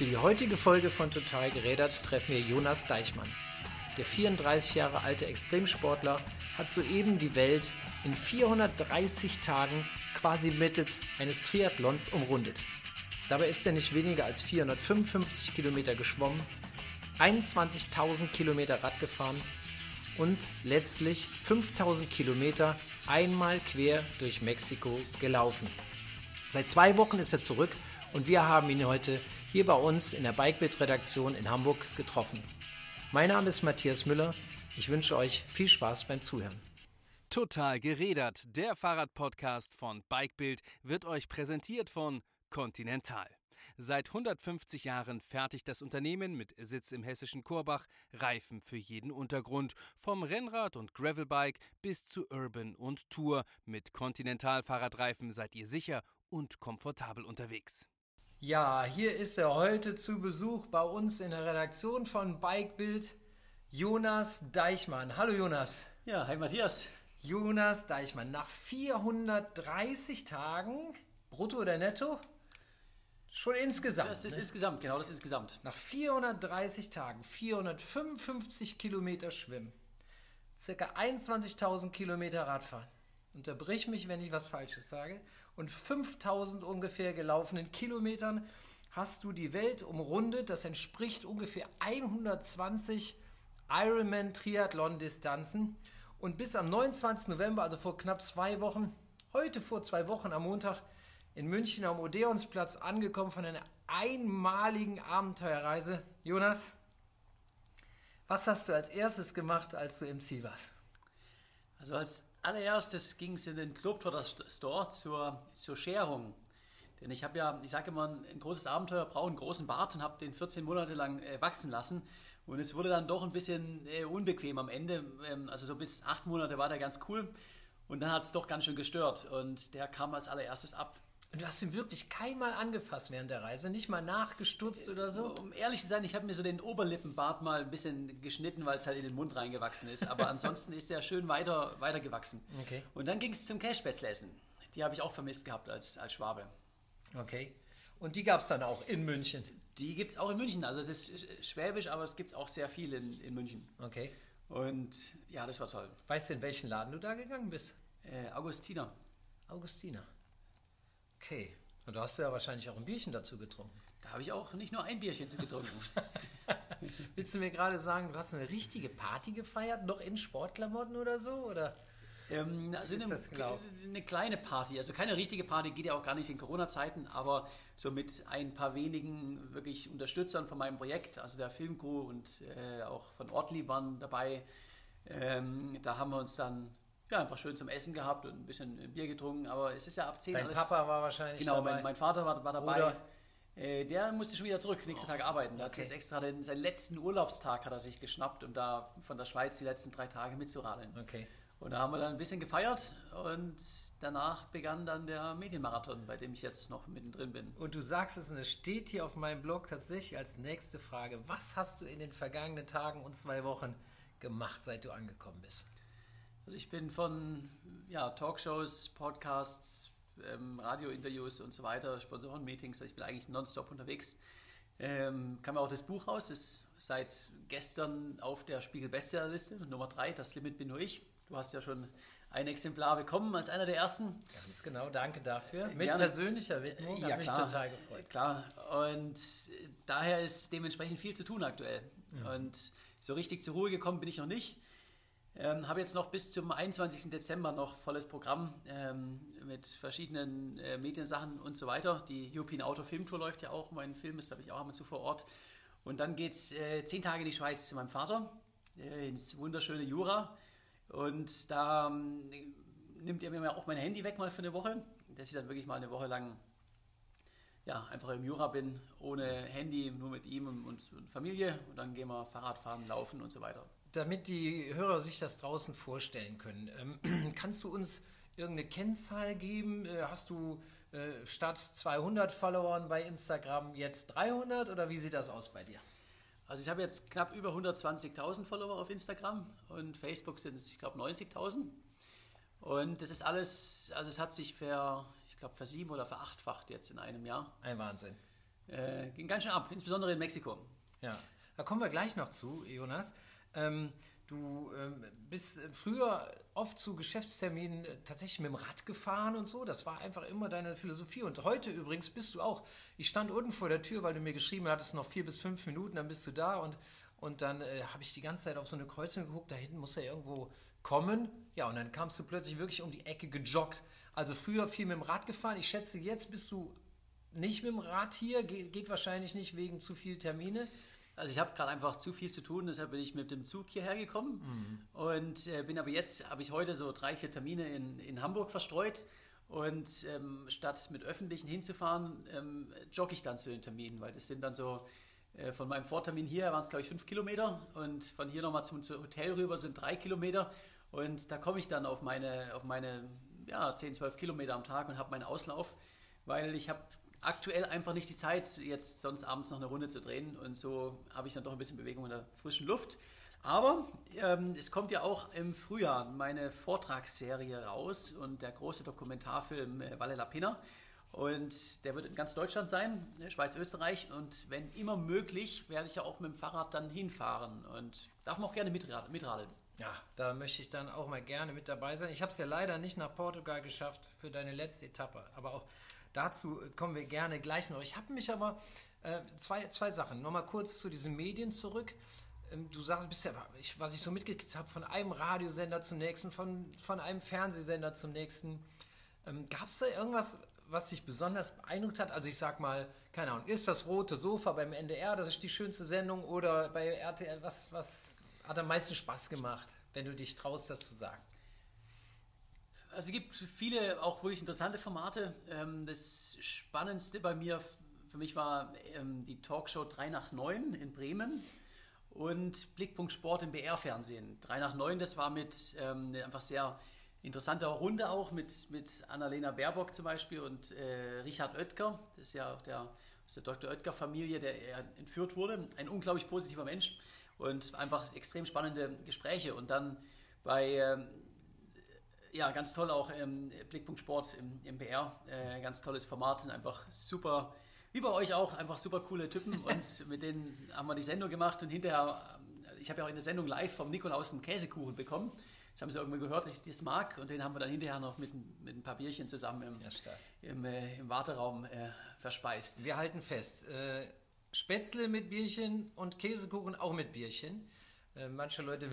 Für die heutige Folge von Total Gerädert treffen wir Jonas Deichmann. Der 34 Jahre alte Extremsportler hat soeben die Welt in 430 Tagen quasi mittels eines Triathlons umrundet. Dabei ist er nicht weniger als 455 Kilometer geschwommen, 21.000 Kilometer Rad gefahren und letztlich 5000 Kilometer einmal quer durch Mexiko gelaufen. Seit zwei Wochen ist er zurück und wir haben ihn heute hier bei uns in der Bikebild-Redaktion in Hamburg getroffen. Mein Name ist Matthias Müller. Ich wünsche euch viel Spaß beim Zuhören. Total gerädert. Der Fahrradpodcast von Bikebild wird euch präsentiert von Continental. Seit 150 Jahren fertigt das Unternehmen mit Sitz im hessischen Korbach Reifen für jeden Untergrund, vom Rennrad und Gravelbike bis zu Urban und Tour. Mit Continental Fahrradreifen seid ihr sicher und komfortabel unterwegs. Ja, hier ist er heute zu Besuch bei uns in der Redaktion von Bikebild, Jonas Deichmann. Hallo Jonas. Ja, hi Matthias. Jonas Deichmann, nach 430 Tagen, brutto oder netto? Schon insgesamt. Das ist ne? insgesamt, genau, das ist insgesamt. Nach 430 Tagen, 455 Kilometer Schwimmen, circa 21.000 Kilometer Radfahren. Unterbrich mich, wenn ich was Falsches sage. Und 5000 ungefähr gelaufenen Kilometern hast du die Welt umrundet. Das entspricht ungefähr 120 Ironman Triathlon Distanzen. Und bis am 29. November, also vor knapp zwei Wochen, heute vor zwei Wochen am Montag, in München am Odeonsplatz angekommen von einer einmaligen Abenteuerreise. Jonas, was hast du als erstes gemacht, als du im Ziel warst? Also als allererstes ging es in den Globetrotter Store zur, zur Scherung. Denn ich habe ja, ich sage immer, ein großes Abenteuer braucht einen großen Bart und habe den 14 Monate lang äh, wachsen lassen. Und es wurde dann doch ein bisschen äh, unbequem am Ende. Ähm, also so bis acht Monate war der ganz cool. Und dann hat es doch ganz schön gestört. Und der kam als allererstes ab. Und du hast ihn wirklich keinmal angefasst während der Reise, nicht mal nachgestutzt oder so? Um ehrlich zu sein, ich habe mir so den Oberlippenbart mal ein bisschen geschnitten, weil es halt in den Mund reingewachsen ist. Aber ansonsten ist der schön weiter, weiter gewachsen. Okay. Und dann ging es zum Cashspätzle-Essen. Die habe ich auch vermisst gehabt als, als Schwabe. Okay. Und die gab es dann auch in München. Die gibt es auch in München. Also es ist schwäbisch, aber es gibt auch sehr viel in, in München. Okay. Und ja, das war toll. Weißt du, in welchen Laden du da gegangen bist? Äh, Augustiner. Augustiner. Okay. Und da hast du ja wahrscheinlich auch ein Bierchen dazu getrunken. Da habe ich auch nicht nur ein Bierchen zu getrunken. Willst du mir gerade sagen, du hast eine richtige Party gefeiert, noch in Sportklamotten oder so? Oder? Ähm, also ist eine, das gelaufen? eine kleine Party, also keine richtige Party, geht ja auch gar nicht in Corona-Zeiten, aber so mit ein paar wenigen wirklich Unterstützern von meinem Projekt, also der Filmcrew und äh, auch von Ortli waren dabei. Ähm, da haben wir uns dann ja, einfach schön zum Essen gehabt und ein bisschen Bier getrunken, aber es ist ja ab 10 Dein alles. Papa war wahrscheinlich Genau, dabei. mein, mein Vater war, war dabei. Äh, der musste schon wieder zurück, nächsten Tag arbeiten. Da hat okay. sich jetzt extra den, seinen letzten Urlaubstag hat er sich geschnappt, um da von der Schweiz die letzten drei Tage mitzuradeln. Okay. Und da haben wir dann ein bisschen gefeiert und danach begann dann der Medienmarathon, bei dem ich jetzt noch mittendrin bin. Und du sagst es und es steht hier auf meinem Blog tatsächlich als nächste Frage. Was hast du in den vergangenen Tagen und zwei Wochen gemacht, seit du angekommen bist? Also ich bin von ja, Talkshows, Podcasts, ähm, Radiointerviews und so weiter, Sponsorenmeetings, also ich bin eigentlich nonstop unterwegs. Ähm, kam ja auch das Buch raus, ist seit gestern auf der Spiegel Bestsellerliste, Nummer 3, das Limit bin nur ich. Du hast ja schon ein Exemplar bekommen als einer der ersten. Ganz genau, danke dafür. Mit Gerne. persönlicher Widmung, hat mich total gefreut. Klar, und äh, daher ist dementsprechend viel zu tun aktuell. Und so richtig zur Ruhe gekommen bin ich noch nicht. Ähm, habe jetzt noch bis zum 21. Dezember noch volles Programm ähm, mit verschiedenen äh, Mediensachen und so weiter. Die European Auto Film Tour läuft ja auch. Mein Film ist, habe ich auch ab und zu vor Ort. Und dann geht es äh, zehn Tage in die Schweiz zu meinem Vater, äh, ins wunderschöne Jura. Und da ähm, nimmt er mir auch mein Handy weg mal für eine Woche, dass ich dann wirklich mal eine Woche lang ja, einfach im Jura bin, ohne Handy, nur mit ihm und, und Familie. Und dann gehen wir Fahrrad fahren, laufen und so weiter. Damit die Hörer sich das draußen vorstellen können, ähm, kannst du uns irgendeine Kennzahl geben? Äh, hast du äh, statt 200 Followern bei Instagram jetzt 300 oder wie sieht das aus bei dir? Also ich habe jetzt knapp über 120.000 Follower auf Instagram und Facebook sind es, ich glaube, 90.000. Und das ist alles, also es hat sich ver, ich glaube, versieben oder verachtfacht jetzt in einem Jahr. Ein Wahnsinn. äh, ging ganz schön ab, insbesondere in Mexiko. Ja, da kommen wir gleich noch zu, Jonas. Ähm, du ähm, bist früher oft zu Geschäftsterminen äh, tatsächlich mit dem Rad gefahren und so. Das war einfach immer deine Philosophie. Und heute übrigens bist du auch. Ich stand unten vor der Tür, weil du mir geschrieben hattest, noch vier bis fünf Minuten, dann bist du da. Und, und dann äh, habe ich die ganze Zeit auf so eine Kreuzung geguckt. Da hinten muss er irgendwo kommen. Ja, und dann kamst du plötzlich wirklich um die Ecke gejoggt. Also früher viel mit dem Rad gefahren. Ich schätze, jetzt bist du nicht mit dem Rad hier. Ge geht wahrscheinlich nicht wegen zu viel Termine. Also ich habe gerade einfach zu viel zu tun, deshalb bin ich mit dem Zug hierher gekommen. Mhm. und äh, bin aber jetzt, habe ich heute so drei, vier Termine in, in Hamburg verstreut. Und ähm, statt mit Öffentlichen hinzufahren, ähm, jogge ich dann zu den Terminen, weil das sind dann so, äh, von meinem Vortermin hier waren es glaube ich fünf Kilometer. Und von hier nochmal zum, zum Hotel rüber sind drei Kilometer. Und da komme ich dann auf meine, auf meine ja, 10, 12 Kilometer am Tag und habe meinen Auslauf, weil ich habe aktuell einfach nicht die Zeit, jetzt sonst abends noch eine Runde zu drehen. Und so habe ich dann doch ein bisschen Bewegung in der frischen Luft. Aber ähm, es kommt ja auch im Frühjahr meine Vortragsserie raus und der große Dokumentarfilm äh, Valle la Pena. Und der wird in ganz Deutschland sein, ne, Schweiz, Österreich. Und wenn immer möglich, werde ich ja auch mit dem Fahrrad dann hinfahren und darf man auch gerne mitradeln. Ja, da möchte ich dann auch mal gerne mit dabei sein. Ich habe es ja leider nicht nach Portugal geschafft für deine letzte Etappe, aber auch Dazu kommen wir gerne gleich noch. Ich habe mich aber äh, zwei, zwei Sachen. Nochmal kurz zu diesen Medien zurück. Ähm, du sagst bisher, ich, was ich so mitgekriegt habe, von einem Radiosender zum nächsten, von, von einem Fernsehsender zum nächsten. Ähm, Gab es da irgendwas, was dich besonders beeindruckt hat? Also ich sag mal, keine Ahnung, ist das rote Sofa beim NDR, das ist die schönste Sendung oder bei RTL, was, was hat am meisten Spaß gemacht, wenn du dich traust, das zu sagen? Also es gibt viele auch wirklich interessante Formate. Ähm, das Spannendste bei mir für mich war ähm, die Talkshow 3 nach 9 in Bremen und Blickpunkt Sport im BR-Fernsehen. 3 nach 9, das war mit ähm, einfach sehr interessanter Runde auch mit, mit Annalena Baerbock zum Beispiel und äh, Richard Oetker. Das ist ja auch der der Dr. Oetker-Familie, der entführt wurde. Ein unglaublich positiver Mensch und einfach extrem spannende Gespräche. Und dann bei ja, ganz toll auch ähm, Blickpunkt Sport im, im BR. Äh, ganz tolles Format und einfach super, wie bei euch auch, einfach super coole Typen. Und mit denen haben wir die Sendung gemacht und hinterher, ich habe ja auch in der Sendung live vom Nikolaus einen Käsekuchen bekommen. Das haben sie irgendwie gehört, dass ich das mag. Und den haben wir dann hinterher noch mit, mit ein paar Bierchen zusammen im, ja, im, äh, im Warteraum äh, verspeist. Wir halten fest, äh, Spätzle mit Bierchen und Käsekuchen auch mit Bierchen. Äh, manche Leute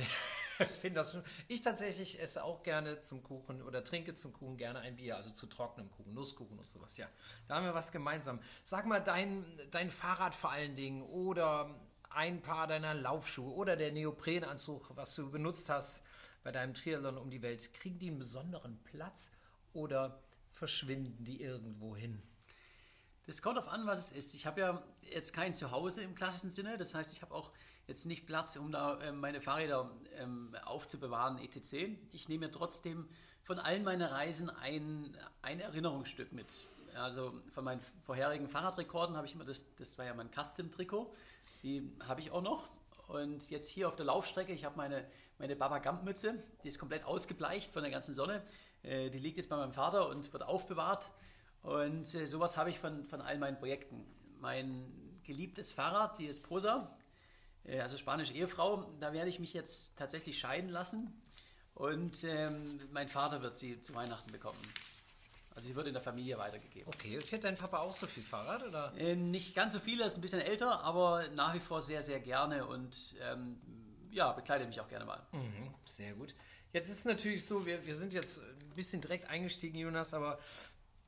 finden das schon. Ich tatsächlich esse auch gerne zum Kuchen oder trinke zum Kuchen gerne ein Bier, also zu trockenem Kuchen, Nusskuchen und sowas. Ja, da haben wir was gemeinsam. Sag mal, dein, dein Fahrrad vor allen Dingen oder ein paar deiner Laufschuhe oder der Neoprenanzug, was du benutzt hast bei deinem Triathlon um die Welt, kriegen die einen besonderen Platz oder verschwinden die irgendwo hin? Das kommt darauf an, was es ist. Ich habe ja jetzt kein Zuhause im klassischen Sinne. Das heißt, ich habe auch jetzt nicht Platz, um da ähm, meine Fahrräder ähm, aufzubewahren, etc. Ich nehme trotzdem von allen meinen Reisen ein, ein Erinnerungsstück mit. Also von meinen vorherigen Fahrradrekorden habe ich immer das, das war ja mein Custom-Trikot, die habe ich auch noch. Und jetzt hier auf der Laufstrecke, ich habe meine, meine Baba Gump-Mütze, die ist komplett ausgebleicht von der ganzen Sonne. Äh, die liegt jetzt bei meinem Vater und wird aufbewahrt. Und äh, sowas habe ich von, von all meinen Projekten. Mein geliebtes Fahrrad, die Esposa, äh, also spanische Ehefrau, da werde ich mich jetzt tatsächlich scheiden lassen. Und ähm, mein Vater wird sie zu Weihnachten bekommen. Also sie wird in der Familie weitergegeben. Okay, fährt dein Papa auch so viel Fahrrad? Oder? Äh, nicht ganz so viel, er ist ein bisschen älter, aber nach wie vor sehr, sehr gerne und ähm, ja, bekleidet mich auch gerne mal. Mhm, sehr gut. Jetzt ist es natürlich so, wir, wir sind jetzt ein bisschen direkt eingestiegen, Jonas, aber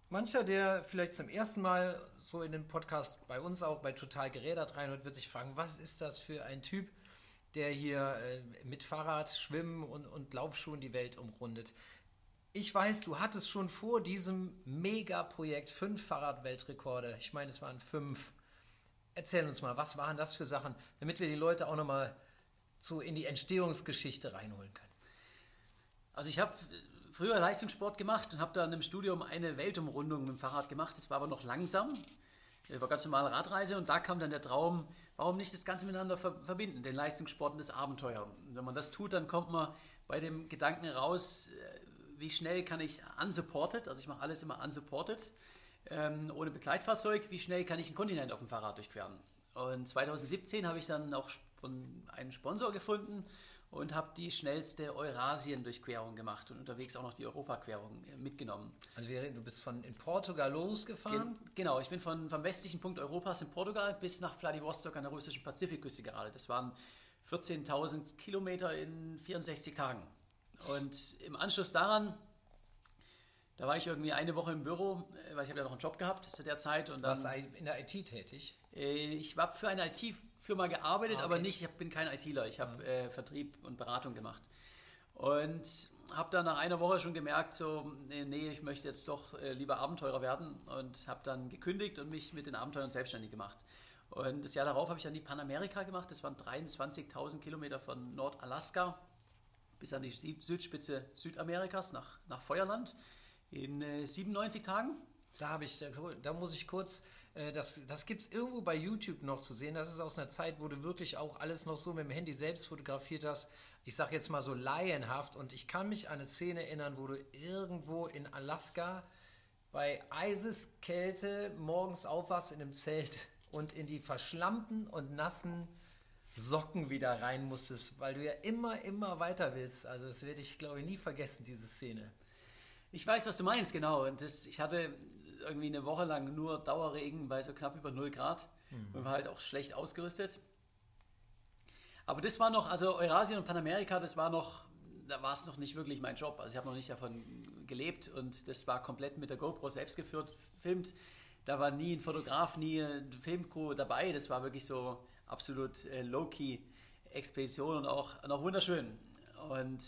Mancher, der vielleicht zum ersten Mal so in den Podcast bei uns auch bei Total Gerädert reinhört, wird sich fragen, was ist das für ein Typ, der hier äh, mit Fahrrad, Schwimmen und, und Laufschuhen die Welt umrundet. Ich weiß, du hattest schon vor diesem Mega-Projekt fünf Fahrradweltrekorde. Ich meine, es waren fünf. Erzähl uns mal, was waren das für Sachen, damit wir die Leute auch nochmal so in die Entstehungsgeschichte reinholen können. Also ich habe früher Leistungssport gemacht und habe dann im Studium eine Weltumrundung mit dem Fahrrad gemacht. Das war aber noch langsam. Das war ganz normale Radreise und da kam dann der Traum, warum nicht das Ganze miteinander verbinden, den Leistungssport und das Abenteuer. Und wenn man das tut, dann kommt man bei dem Gedanken raus, äh, wie schnell kann ich unsupported, also ich mache alles immer unsupported, ähm, ohne Begleitfahrzeug, wie schnell kann ich einen Kontinent auf dem Fahrrad durchqueren? Und 2017 habe ich dann auch einen Sponsor gefunden und habe die schnellste Eurasien-Durchquerung gemacht und unterwegs auch noch die Europaquerung äh, mitgenommen. Also du bist von in Portugal losgefahren? Gen genau, ich bin von, vom westlichen Punkt Europas in Portugal bis nach Vladivostok an der russischen Pazifikküste geradelt. Das waren 14.000 Kilometer in 64 Tagen. Und im Anschluss daran, da war ich irgendwie eine Woche im Büro, äh, weil ich habe ja noch einen Job gehabt zu der Zeit. Und dann, Warst du in der IT tätig? Äh, ich war für eine IT Firma gearbeitet, ah, okay. aber nicht, ich bin kein ITler, ich habe äh, Vertrieb und Beratung gemacht. Und habe dann nach einer Woche schon gemerkt, so, nee, nee ich möchte jetzt doch äh, lieber Abenteurer werden und habe dann gekündigt und mich mit den Abenteuern selbstständig gemacht. Und das Jahr darauf habe ich dann die Panamerika gemacht, das waren 23.000 Kilometer von Nordalaska bis an die Südspitze Südamerikas nach, nach Feuerland in äh, 97 Tagen. Da habe ich, da muss ich kurz das, das gibt es irgendwo bei YouTube noch zu sehen. Das ist aus einer Zeit, wo du wirklich auch alles noch so mit dem Handy selbst fotografiert hast. Ich sage jetzt mal so laienhaft. Und ich kann mich an eine Szene erinnern, wo du irgendwo in Alaska bei Eiseskälte morgens aufwachst in einem Zelt und in die verschlammten und nassen Socken wieder rein musstest, weil du ja immer, immer weiter willst. Also das werde ich, glaube ich, nie vergessen, diese Szene. Ich weiß, was du meinst, genau. Und das, ich hatte irgendwie eine Woche lang nur Dauerregen bei so knapp über 0 Grad mhm. und war halt auch schlecht ausgerüstet. Aber das war noch, also Eurasien und Panamerika, das war noch, da war es noch nicht wirklich mein Job. Also ich habe noch nicht davon gelebt und das war komplett mit der GoPro selbst geführt, filmt. Da war nie ein Fotograf, nie ein Filmcrew dabei. Das war wirklich so absolut äh, low-key Expedition und auch noch wunderschön. Und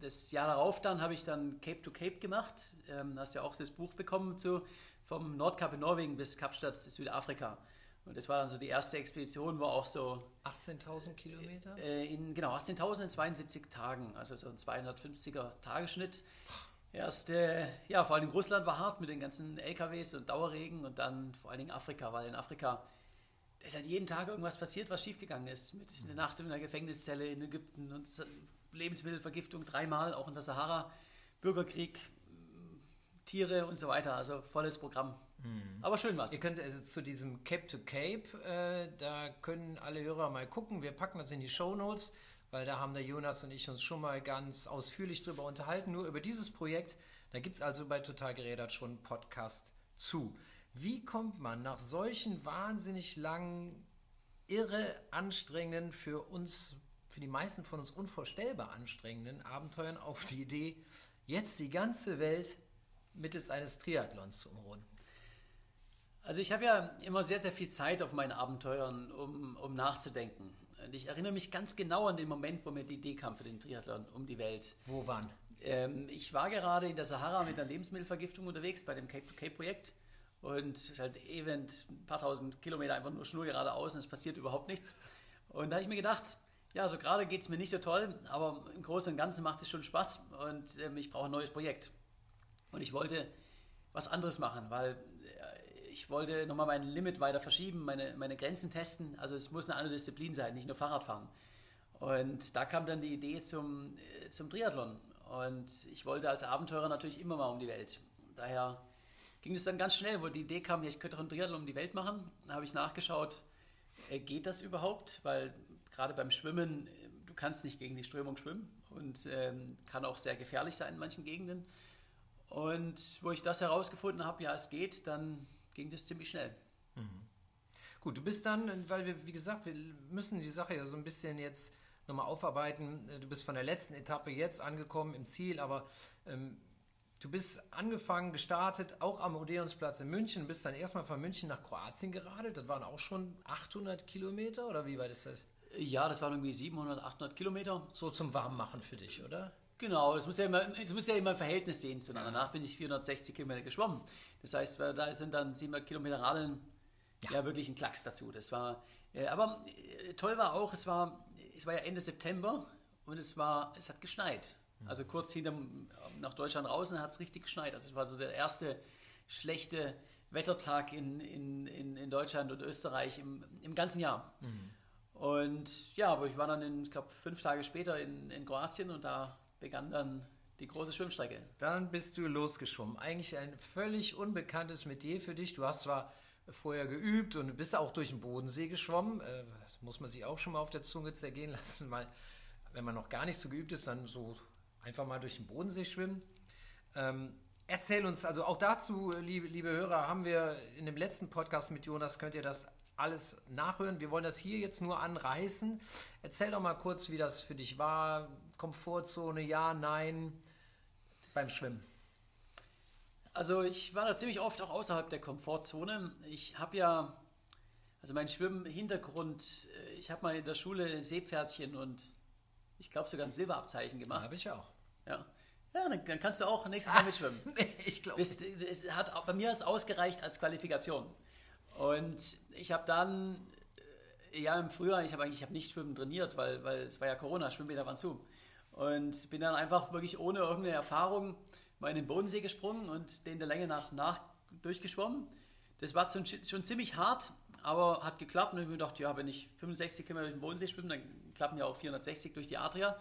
das Jahr darauf dann habe ich dann Cape to Cape gemacht. Ähm, hast ja auch das Buch bekommen zu vom Nordkap in Norwegen bis Kapstadt, Südafrika. Und das war dann so die erste Expedition, wo auch so. 18.000 Kilometer? Äh, in, genau, 18.000 in 72 Tagen, also so ein 250er Tagesschnitt. Erst, äh, ja, vor allem Russland war hart mit den ganzen LKWs und Dauerregen und dann vor allen Dingen Afrika, weil in Afrika ist halt jeden Tag irgendwas passiert, was schiefgegangen ist. Mit einer Nacht in einer Gefängniszelle in Ägypten und Lebensmittelvergiftung dreimal, auch in der Sahara, Bürgerkrieg, Tiere und so weiter. Also volles Programm. Mhm. Aber schön was. Ihr könnt also zu diesem Cape to Cape, äh, da können alle Hörer mal gucken. Wir packen das in die Show Notes, weil da haben der Jonas und ich uns schon mal ganz ausführlich drüber unterhalten. Nur über dieses Projekt. Da gibt es also bei Total Gerädert schon einen Podcast zu. Wie kommt man nach solchen wahnsinnig langen, irre anstrengenden, für uns, für die meisten von uns unvorstellbar anstrengenden Abenteuern auf die Idee, jetzt die ganze Welt mittels eines Triathlons zu umrunden? Also ich habe ja immer sehr, sehr viel Zeit auf meinen Abenteuern, um, um nachzudenken. Und ich erinnere mich ganz genau an den Moment, wo mir die Idee kam für den Triathlon um die Welt. Wo waren? Ähm, ich war gerade in der Sahara mit einer Lebensmittelvergiftung unterwegs bei dem Cape-to-Cape-Projekt und halt Event, ein paar tausend Kilometer einfach nur schnur geradeaus und es passiert überhaupt nichts. Und da habe ich mir gedacht, ja, so gerade geht es mir nicht so toll, aber im Großen und Ganzen macht es schon Spaß und ähm, ich brauche ein neues Projekt. Und ich wollte was anderes machen, weil äh, ich wollte nochmal mein Limit weiter verschieben, meine, meine Grenzen testen. Also es muss eine andere Disziplin sein, nicht nur Fahrradfahren. Und da kam dann die Idee zum, äh, zum Triathlon. Und ich wollte als Abenteurer natürlich immer mal um die Welt. Daher ging es dann ganz schnell, wo die Idee kam, ich könnte doch einen Triathlon um die Welt machen. Da habe ich nachgeschaut, äh, geht das überhaupt? Weil gerade beim Schwimmen, du kannst nicht gegen die Strömung schwimmen und ähm, kann auch sehr gefährlich sein in manchen Gegenden. Und wo ich das herausgefunden habe, ja, es geht, dann ging das ziemlich schnell. Mhm. Gut, du bist dann, weil wir, wie gesagt, wir müssen die Sache ja so ein bisschen jetzt nochmal aufarbeiten. Du bist von der letzten Etappe jetzt angekommen im Ziel, aber ähm, du bist angefangen, gestartet, auch am Odeonsplatz in München, bist dann erstmal von München nach Kroatien geradelt. Das waren auch schon 800 Kilometer oder wie weit ist das? Ja, das waren irgendwie 700, 800 Kilometer. So zum Warmmachen für dich, oder? Genau, das muss ja immer, das muss ja immer ein Verhältnis sehen zueinander. Danach bin ich 460 Kilometer geschwommen. Das heißt, da sind dann 700 Kilometer Radeln ja. ja wirklich ein Klacks dazu. Das war, äh, aber äh, toll war auch, es war, es war ja Ende September und es war, es hat geschneit. Mhm. Also kurz hinter nach Deutschland raus hat es richtig geschneit. Also es war so der erste schlechte Wettertag in, in, in, in Deutschland und Österreich im, im ganzen Jahr. Mhm. Und ja, aber ich war dann, in, ich glaube, fünf Tage später in, in Kroatien und da begann dann die große Schwimmstrecke. Dann bist du losgeschwommen. Eigentlich ein völlig unbekanntes Metier für dich. Du hast zwar vorher geübt und bist auch durch den Bodensee geschwommen. Äh, das muss man sich auch schon mal auf der Zunge zergehen lassen, weil wenn man noch gar nicht so geübt ist, dann so einfach mal durch den Bodensee schwimmen. Ähm, erzähl uns, also auch dazu, liebe, liebe Hörer, haben wir in dem letzten Podcast mit Jonas, könnt ihr das alles nachhören. Wir wollen das hier jetzt nur anreißen. Erzähl doch mal kurz, wie das für dich war. Komfortzone, ja, nein, beim Schwimmen. Also ich war da ziemlich oft auch außerhalb der Komfortzone. Ich habe ja, also mein Schwimmhintergrund, äh, ich habe mal in der Schule Seepferdchen und ich glaube sogar ein Silberabzeichen gemacht. Habe ich auch. Ja. Ja, dann, dann kannst du auch nächstes Mal mitschwimmen. ich glaube. Es hat bei mir es ausgereicht als Qualifikation. Und ich habe dann, äh, ja im Frühjahr, ich habe eigentlich ich hab nicht Schwimmen trainiert, weil, weil es war ja Corona, Schwimmbäder waren zu. Und bin dann einfach wirklich ohne irgendeine Erfahrung mal in den Bodensee gesprungen und den der Länge nach, nach durchgeschwommen. Das war schon, schon ziemlich hart, aber hat geklappt. Und ich mir gedacht, ja, wenn ich 65 Kilometer durch den Bodensee schwimme, dann klappen ja auch 460 durch die Adria.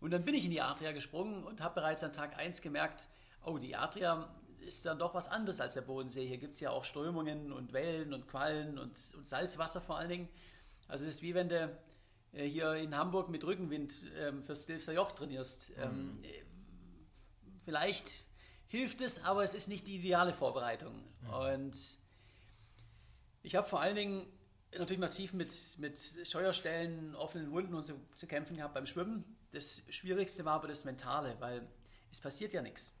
Und dann bin ich in die Adria gesprungen und habe bereits an Tag 1 gemerkt, oh, die Adria ist dann doch was anderes als der Bodensee. Hier gibt es ja auch Strömungen und Wellen und Quallen und, und, Salzwasser vor allen Dingen. Also es ist wie wenn du hier in Hamburg mit Rückenwind ähm, fürs Stilfser Joch trainierst. Mhm. Ähm, vielleicht hilft es, aber es ist nicht die ideale Vorbereitung. Mhm. Und ich habe vor allen Dingen natürlich massiv mit, mit Scheuerstellen, offenen Wunden und so zu kämpfen gehabt beim Schwimmen. Das Schwierigste war aber das Mentale, weil es passiert ja nichts.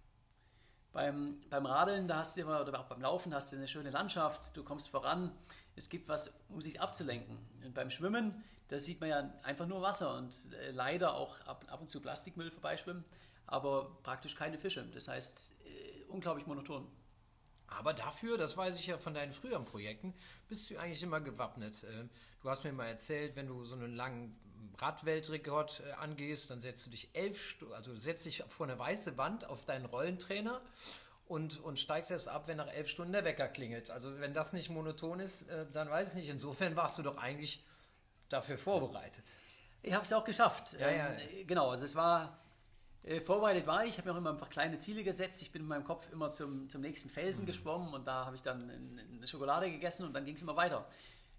Beim, beim Radeln, da hast du immer, oder auch beim Laufen hast du eine schöne Landschaft, du kommst voran, es gibt was, um sich abzulenken. Und beim Schwimmen, da sieht man ja einfach nur Wasser und äh, leider auch ab, ab und zu Plastikmüll vorbeischwimmen, aber praktisch keine Fische. Das heißt, äh, unglaublich monoton. Aber dafür, das weiß ich ja von deinen früheren Projekten, bist du eigentlich immer gewappnet. Äh, du hast mir mal erzählt, wenn du so einen langen Radweltrekord äh, angehst, dann setzt du dich elf Stunden, also setzt dich vor eine weiße Wand auf deinen Rollentrainer und, und steigst erst ab, wenn nach elf Stunden der Wecker klingelt. Also wenn das nicht monoton ist, dann weiß ich nicht. Insofern warst du doch eigentlich dafür vorbereitet. Ich habe es ja auch geschafft. Ja, ja. Ähm, genau, also es war äh, vorbereitet war ich, ich habe mir auch immer einfach kleine Ziele gesetzt. Ich bin in meinem Kopf immer zum, zum nächsten Felsen mhm. geschwommen und da habe ich dann eine Schokolade gegessen und dann ging es immer weiter.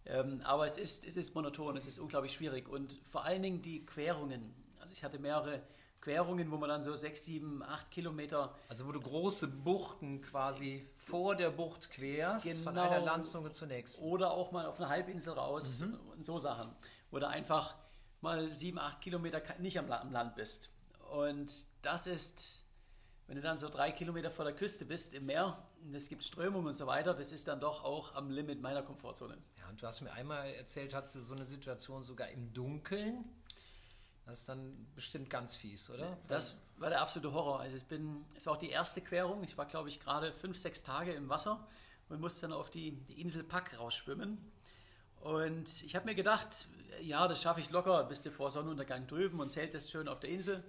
Ähm, aber es ist, es ist monoton, es ist unglaublich schwierig und vor allen Dingen die Querungen. Also ich hatte mehrere Querungen, wo man dann so sechs, sieben, acht Kilometer. Also wo du große Buchten quasi vor der Bucht querst, genau, von einer Landzunge zur nächsten. Oder auch mal auf eine Halbinsel raus mhm. und so Sachen. Wo du einfach mal sieben, acht Kilometer nicht am Land bist. Und das ist, wenn du dann so drei Kilometer vor der Küste bist im Meer und es gibt Strömung und so weiter, das ist dann doch auch am Limit meiner Komfortzone. Ja, und du hast mir einmal erzählt, hast du so eine Situation sogar im Dunkeln. Das ist dann bestimmt ganz fies, oder? Das war der absolute Horror. Also ich bin, es war auch die erste Querung. Ich war, glaube ich, gerade fünf, sechs Tage im Wasser und musste dann auf die, die Insel Pack rausschwimmen. Und ich habe mir gedacht, ja, das schaffe ich locker, bist du vor Sonnenuntergang drüben und zeltest schön auf der Insel.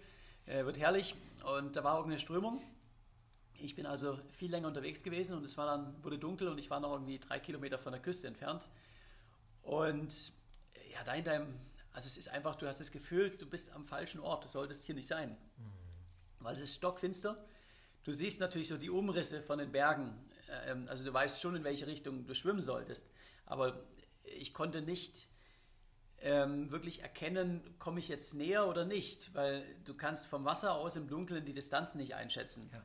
Äh, wird herrlich. Und da war auch eine Strömung. Ich bin also viel länger unterwegs gewesen und es war dann, wurde dunkel und ich war noch irgendwie drei Kilometer von der Küste entfernt. Und ja, da in deinem, also es ist einfach, du hast das Gefühl, du bist am falschen Ort, du solltest hier nicht sein. Mhm. Weil es ist stockfinster. Du siehst natürlich so die Umrisse von den Bergen. Ähm, also du weißt schon, in welche Richtung du schwimmen solltest. Aber ich konnte nicht ähm, wirklich erkennen, komme ich jetzt näher oder nicht, weil du kannst vom Wasser aus im Dunkeln die Distanzen nicht einschätzen. Ja.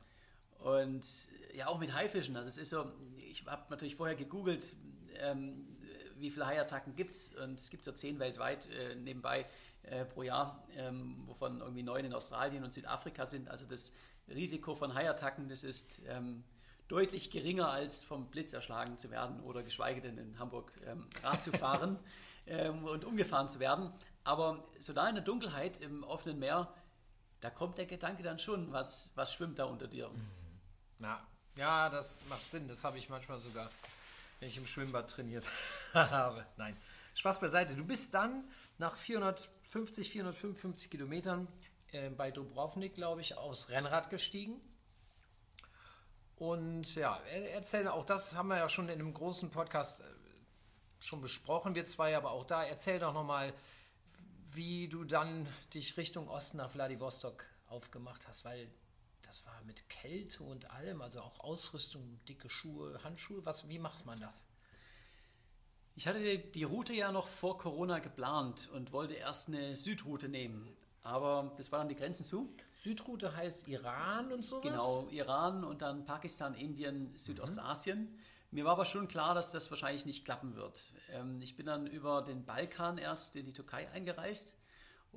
Und ja, auch mit Haifischen. Also es ist so, ich habe natürlich vorher gegoogelt, ähm, wie viele Haiattacken gibt es und es gibt so zehn weltweit äh, nebenbei äh, pro Jahr, ähm, wovon irgendwie neun in Australien und Südafrika sind. Also das Risiko von Haiattacken, das ist ähm, deutlich geringer als vom Blitz erschlagen zu werden oder geschweige denn in Hamburg ähm, Rad zu fahren. ähm, und umgefahren zu werden. Aber so da in der Dunkelheit im offenen Meer, da kommt der Gedanke dann schon, was, was schwimmt da unter dir? Ja, ja das macht Sinn. Das habe ich manchmal sogar, wenn ich im Schwimmbad trainiert habe. Nein, Spaß beiseite. Du bist dann nach 450, 455 Kilometern äh, bei Dubrovnik, glaube ich, aus Rennrad gestiegen. Und ja, erzählen, auch das haben wir ja schon in einem großen Podcast äh, schon besprochen, wir zwei, aber auch da erzähl doch nochmal, wie du dann dich Richtung Osten nach Vladivostok aufgemacht hast, weil das war mit Kälte und allem, also auch Ausrüstung, dicke Schuhe, Handschuhe. Was, wie macht man das? Ich hatte die, die Route ja noch vor Corona geplant und wollte erst eine Südroute nehmen. Aber das waren die Grenzen zu. Südroute heißt Iran und sowas? Genau, Iran und dann Pakistan, Indien, Südostasien. Mhm. Mir war aber schon klar, dass das wahrscheinlich nicht klappen wird. Ähm, ich bin dann über den Balkan erst in die Türkei eingereist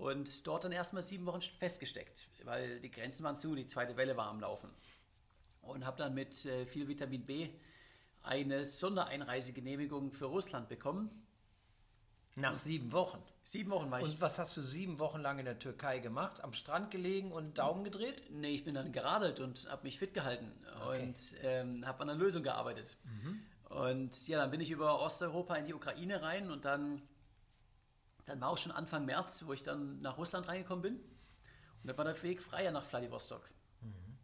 und dort dann erstmal sieben Wochen festgesteckt, weil die Grenzen waren zu, die zweite Welle war am Laufen. Und habe dann mit äh, viel Vitamin B eine Sondereinreisegenehmigung für Russland bekommen. Nach sieben Wochen? Sieben Wochen war ich. Und was hast du sieben Wochen lang in der Türkei gemacht? Am Strand gelegen und Daumen gedreht? Nee, ich bin dann geradelt und habe mich fit gehalten okay. und ähm, habe an einer Lösung gearbeitet. Mhm. Und ja, dann bin ich über Osteuropa in die Ukraine rein und dann, dann war auch schon Anfang März, wo ich dann nach Russland reingekommen bin. Und dann war der Weg freier nach Vladivostok. Mhm.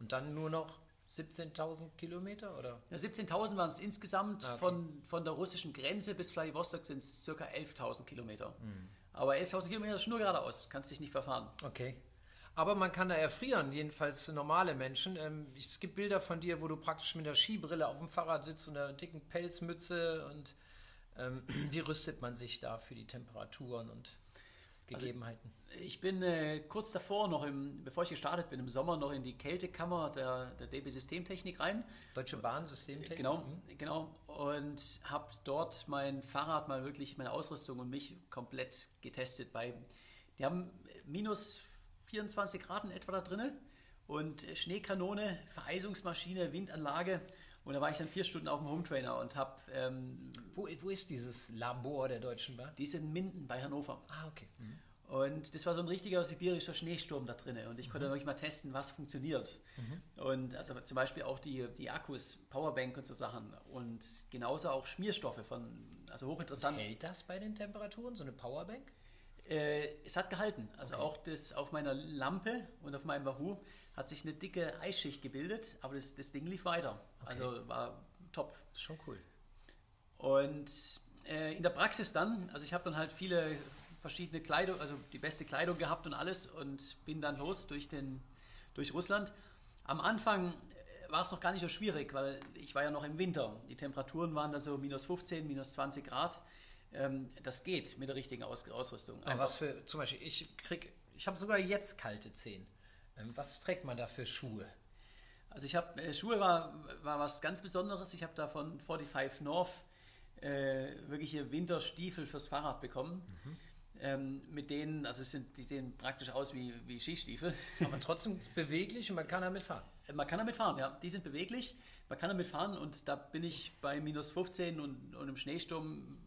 Und dann nur noch 17.000 Kilometer oder? Ja, 17.000 waren es insgesamt. Ah, okay. Von, von der russischen Grenze bis Vladivostok sind es ca. 11.000 Kilometer. Mhm. Aber 11.000 Kilometer ist nur geradeaus, kannst dich nicht verfahren. Okay. Aber man kann da erfrieren, jedenfalls normale Menschen. Ähm, es gibt Bilder von dir, wo du praktisch mit der Skibrille auf dem Fahrrad sitzt und einer dicken Pelzmütze und ähm, wie rüstet man sich da für die Temperaturen und also, Gegebenheiten? Also, ich bin äh, kurz davor noch, im, bevor ich gestartet bin, im Sommer noch in die Kältekammer der, der DB Systemtechnik rein. Deutsche Bahn Systemtechnik? Genau, mhm. genau. Und habe dort mein Fahrrad mal wirklich, meine Ausrüstung und mich komplett getestet. Bei, die haben minus 24 Grad in etwa da drinnen und Schneekanone, Vereisungsmaschine, Windanlage. Und da war ich dann vier Stunden auf dem Hometrainer und habe. Ähm, wo, wo ist dieses Labor der Deutschen Bahn? Die ist in Minden bei Hannover. Ah, okay. Mhm. Und das war so ein richtiger sibirischer Schneesturm da drinnen. Und ich konnte mhm. wirklich mal testen, was funktioniert. Mhm. Und also zum Beispiel auch die, die Akkus, Powerbank und so Sachen. Und genauso auch Schmierstoffe von, also hochinteressant. Hält das bei den Temperaturen, so eine Powerbank? Äh, es hat gehalten. Also okay. auch das auf meiner Lampe und auf meinem Wahoo hat sich eine dicke Eisschicht gebildet, aber das, das Ding lief weiter. Okay. Also war top. Schon cool. Und äh, in der Praxis dann, also ich habe dann halt viele verschiedene Kleidung, also die beste Kleidung gehabt und alles und bin dann los durch, den, durch Russland. Am Anfang äh, war es noch gar nicht so schwierig, weil ich war ja noch im Winter. Die Temperaturen waren da so minus 15, minus 20 Grad. Ähm, das geht mit der richtigen Aus Ausrüstung. Aber was für, zum Beispiel, ich krieg, ich habe sogar jetzt kalte Zehen. Ähm, was trägt man da für Schuhe? Also ich habe, äh, Schuhe war, war was ganz Besonderes. Ich habe da von 45 North äh, wirkliche Winterstiefel fürs Fahrrad bekommen. Mhm. Ähm, mit denen, also sind, die sehen praktisch aus wie, wie Skistiefel. Aber trotzdem beweglich und man kann damit fahren. Man kann damit fahren, ja. Die sind beweglich, man kann damit fahren und da bin ich bei minus 15 und, und im Schneesturm,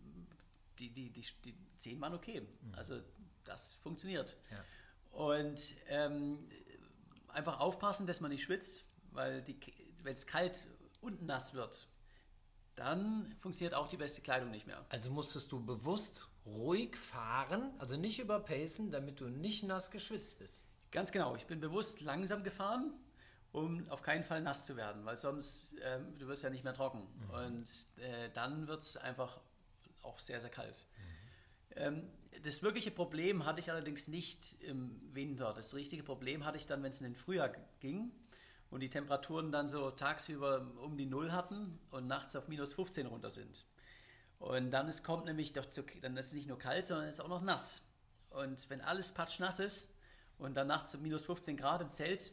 die, die, die, die Zehen waren okay. Mhm. Also das funktioniert. Ja. Und ähm, einfach aufpassen, dass man nicht schwitzt, weil wenn es kalt und nass wird, dann funktioniert auch die beste Kleidung nicht mehr. Also musstest du bewusst ruhig fahren, also nicht überpacen, damit du nicht nass geschwitzt bist. Ganz genau. Ich bin bewusst langsam gefahren, um auf keinen Fall nass zu werden, weil sonst ähm, du wirst ja nicht mehr trocken mhm. und äh, dann wird es einfach auch sehr sehr kalt. Mhm. Ähm, das wirkliche Problem hatte ich allerdings nicht im Winter. Das richtige Problem hatte ich dann, wenn es in den Frühjahr ging und die Temperaturen dann so tagsüber um die Null hatten und nachts auf minus 15 runter sind. Und dann es kommt nämlich doch zu, dann ist es nicht nur kalt, sondern es ist auch noch nass. Und wenn alles patschnass ist und dann nachts minus 15 Grad im Zelt,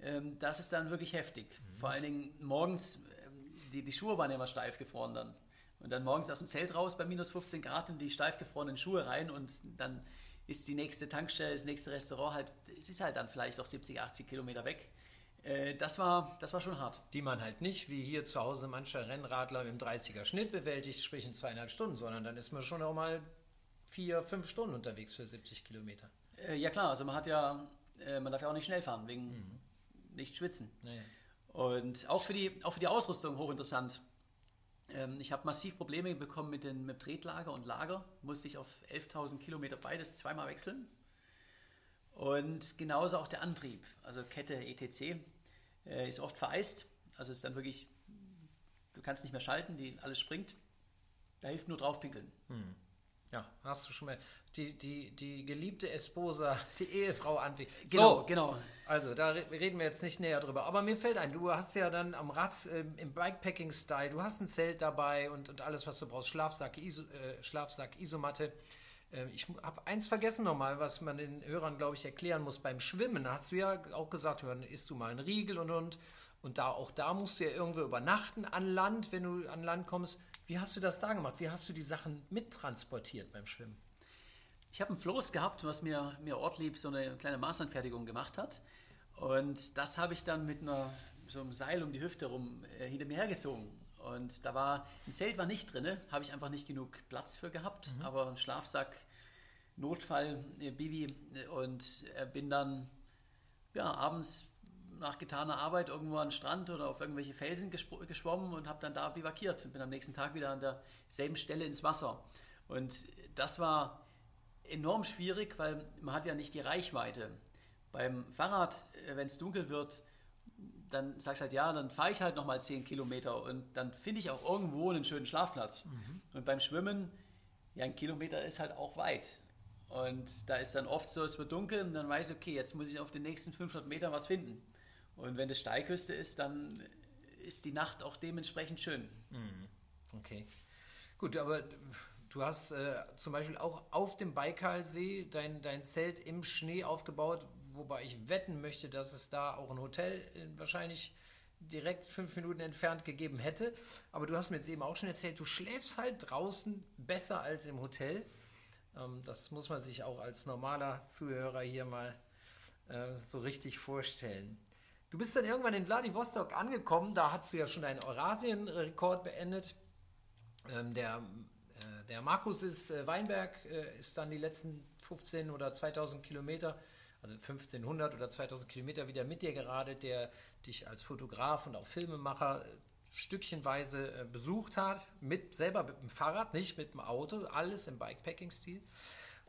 ähm, das ist dann wirklich heftig. Mhm. Vor allen Dingen morgens, ähm, die, die Schuhe waren ja immer steif gefroren dann. Und dann morgens aus dem Zelt raus bei minus 15 Grad in die steif gefrorenen Schuhe rein und dann ist die nächste Tankstelle, das nächste Restaurant halt, es ist halt dann vielleicht auch 70, 80 Kilometer weg. Äh, das, war, das war schon hart. Die man halt nicht, wie hier zu Hause mancher Rennradler im 30er Schnitt bewältigt, sprich in zweieinhalb Stunden, sondern dann ist man schon auch mal vier, fünf Stunden unterwegs für 70 Kilometer. Äh, ja klar, also man hat ja, äh, man darf ja auch nicht schnell fahren, wegen mhm. nicht schwitzen. Naja. Und auch für, die, auch für die Ausrüstung hochinteressant. Ähm, ich habe massiv Probleme bekommen mit, den, mit Tretlager und Lager. Musste ich auf 11.000 Kilometer beides zweimal wechseln. Und genauso auch der Antrieb, also Kette ETC, äh, ist oft vereist. Also ist dann wirklich, du kannst nicht mehr schalten, die, alles springt. Da hilft nur draufpinkeln. Hm. Ja, hast du schon mal. Die, die, die geliebte Esposa, die Ehefrau Anti. Genau, so, genau. Also, da reden wir jetzt nicht näher drüber. Aber mir fällt ein, du hast ja dann am Rad äh, im Bikepacking-Style, du hast ein Zelt dabei und, und alles, was du brauchst: Schlafsack, Iso, äh, Schlafsack Isomatte. Äh, ich habe eins vergessen nochmal, was man den Hörern, glaube ich, erklären muss. Beim Schwimmen hast du ja auch gesagt, hören, isst du mal einen Riegel und und. Und da, auch da musst du ja irgendwo übernachten an Land, wenn du an Land kommst. Wie hast du das da gemacht? Wie hast du die Sachen mittransportiert beim Schwimmen? Ich habe ein Floß gehabt, was mir, mir Ortlieb so eine kleine Maßanfertigung gemacht hat. Und das habe ich dann mit einer, so einem Seil um die Hüfte rum äh, hinter mir hergezogen. Und da war, ein Zelt war nicht drin, habe ich einfach nicht genug Platz für gehabt, mhm. aber ein Schlafsack, Notfall, äh, Bibi äh, und äh, bin dann ja, abends nach getaner Arbeit irgendwo an den Strand oder auf irgendwelche Felsen geschwommen und habe dann da bivakiert und bin am nächsten Tag wieder an derselben Stelle ins Wasser. Und das war enorm schwierig, weil man hat ja nicht die Reichweite. Beim Fahrrad, äh, wenn es dunkel wird, dann sagst du halt, ja, dann fahre ich halt nochmal 10 Kilometer und dann finde ich auch irgendwo einen schönen Schlafplatz. Mhm. Und beim Schwimmen, ja, ein Kilometer ist halt auch weit. Und da ist dann oft so, es wird dunkel und dann weiß ich, okay, jetzt muss ich auf den nächsten 500 Metern was finden. Und wenn das Steilküste ist, dann ist die Nacht auch dementsprechend schön. Mhm. Okay. Gut, aber du hast äh, zum Beispiel auch auf dem Baikalsee dein, dein Zelt im Schnee aufgebaut, wobei ich wetten möchte, dass es da auch ein Hotel äh, wahrscheinlich direkt fünf Minuten entfernt gegeben hätte. Aber du hast mir jetzt eben auch schon erzählt, du schläfst halt draußen besser als im Hotel. Ähm, das muss man sich auch als normaler Zuhörer hier mal äh, so richtig vorstellen. Du bist dann irgendwann in Vladivostok angekommen, da hast du ja schon deinen Eurasien-Rekord beendet. Ähm, der, äh, der Markus ist, äh, Weinberg äh, ist dann die letzten 15 oder 2000 Kilometer, also 1500 oder 2000 Kilometer wieder mit dir geradelt, der dich als Fotograf und auch Filmemacher äh, stückchenweise äh, besucht hat, mit, selber mit dem Fahrrad, nicht mit dem Auto, alles im Bikepacking-Stil.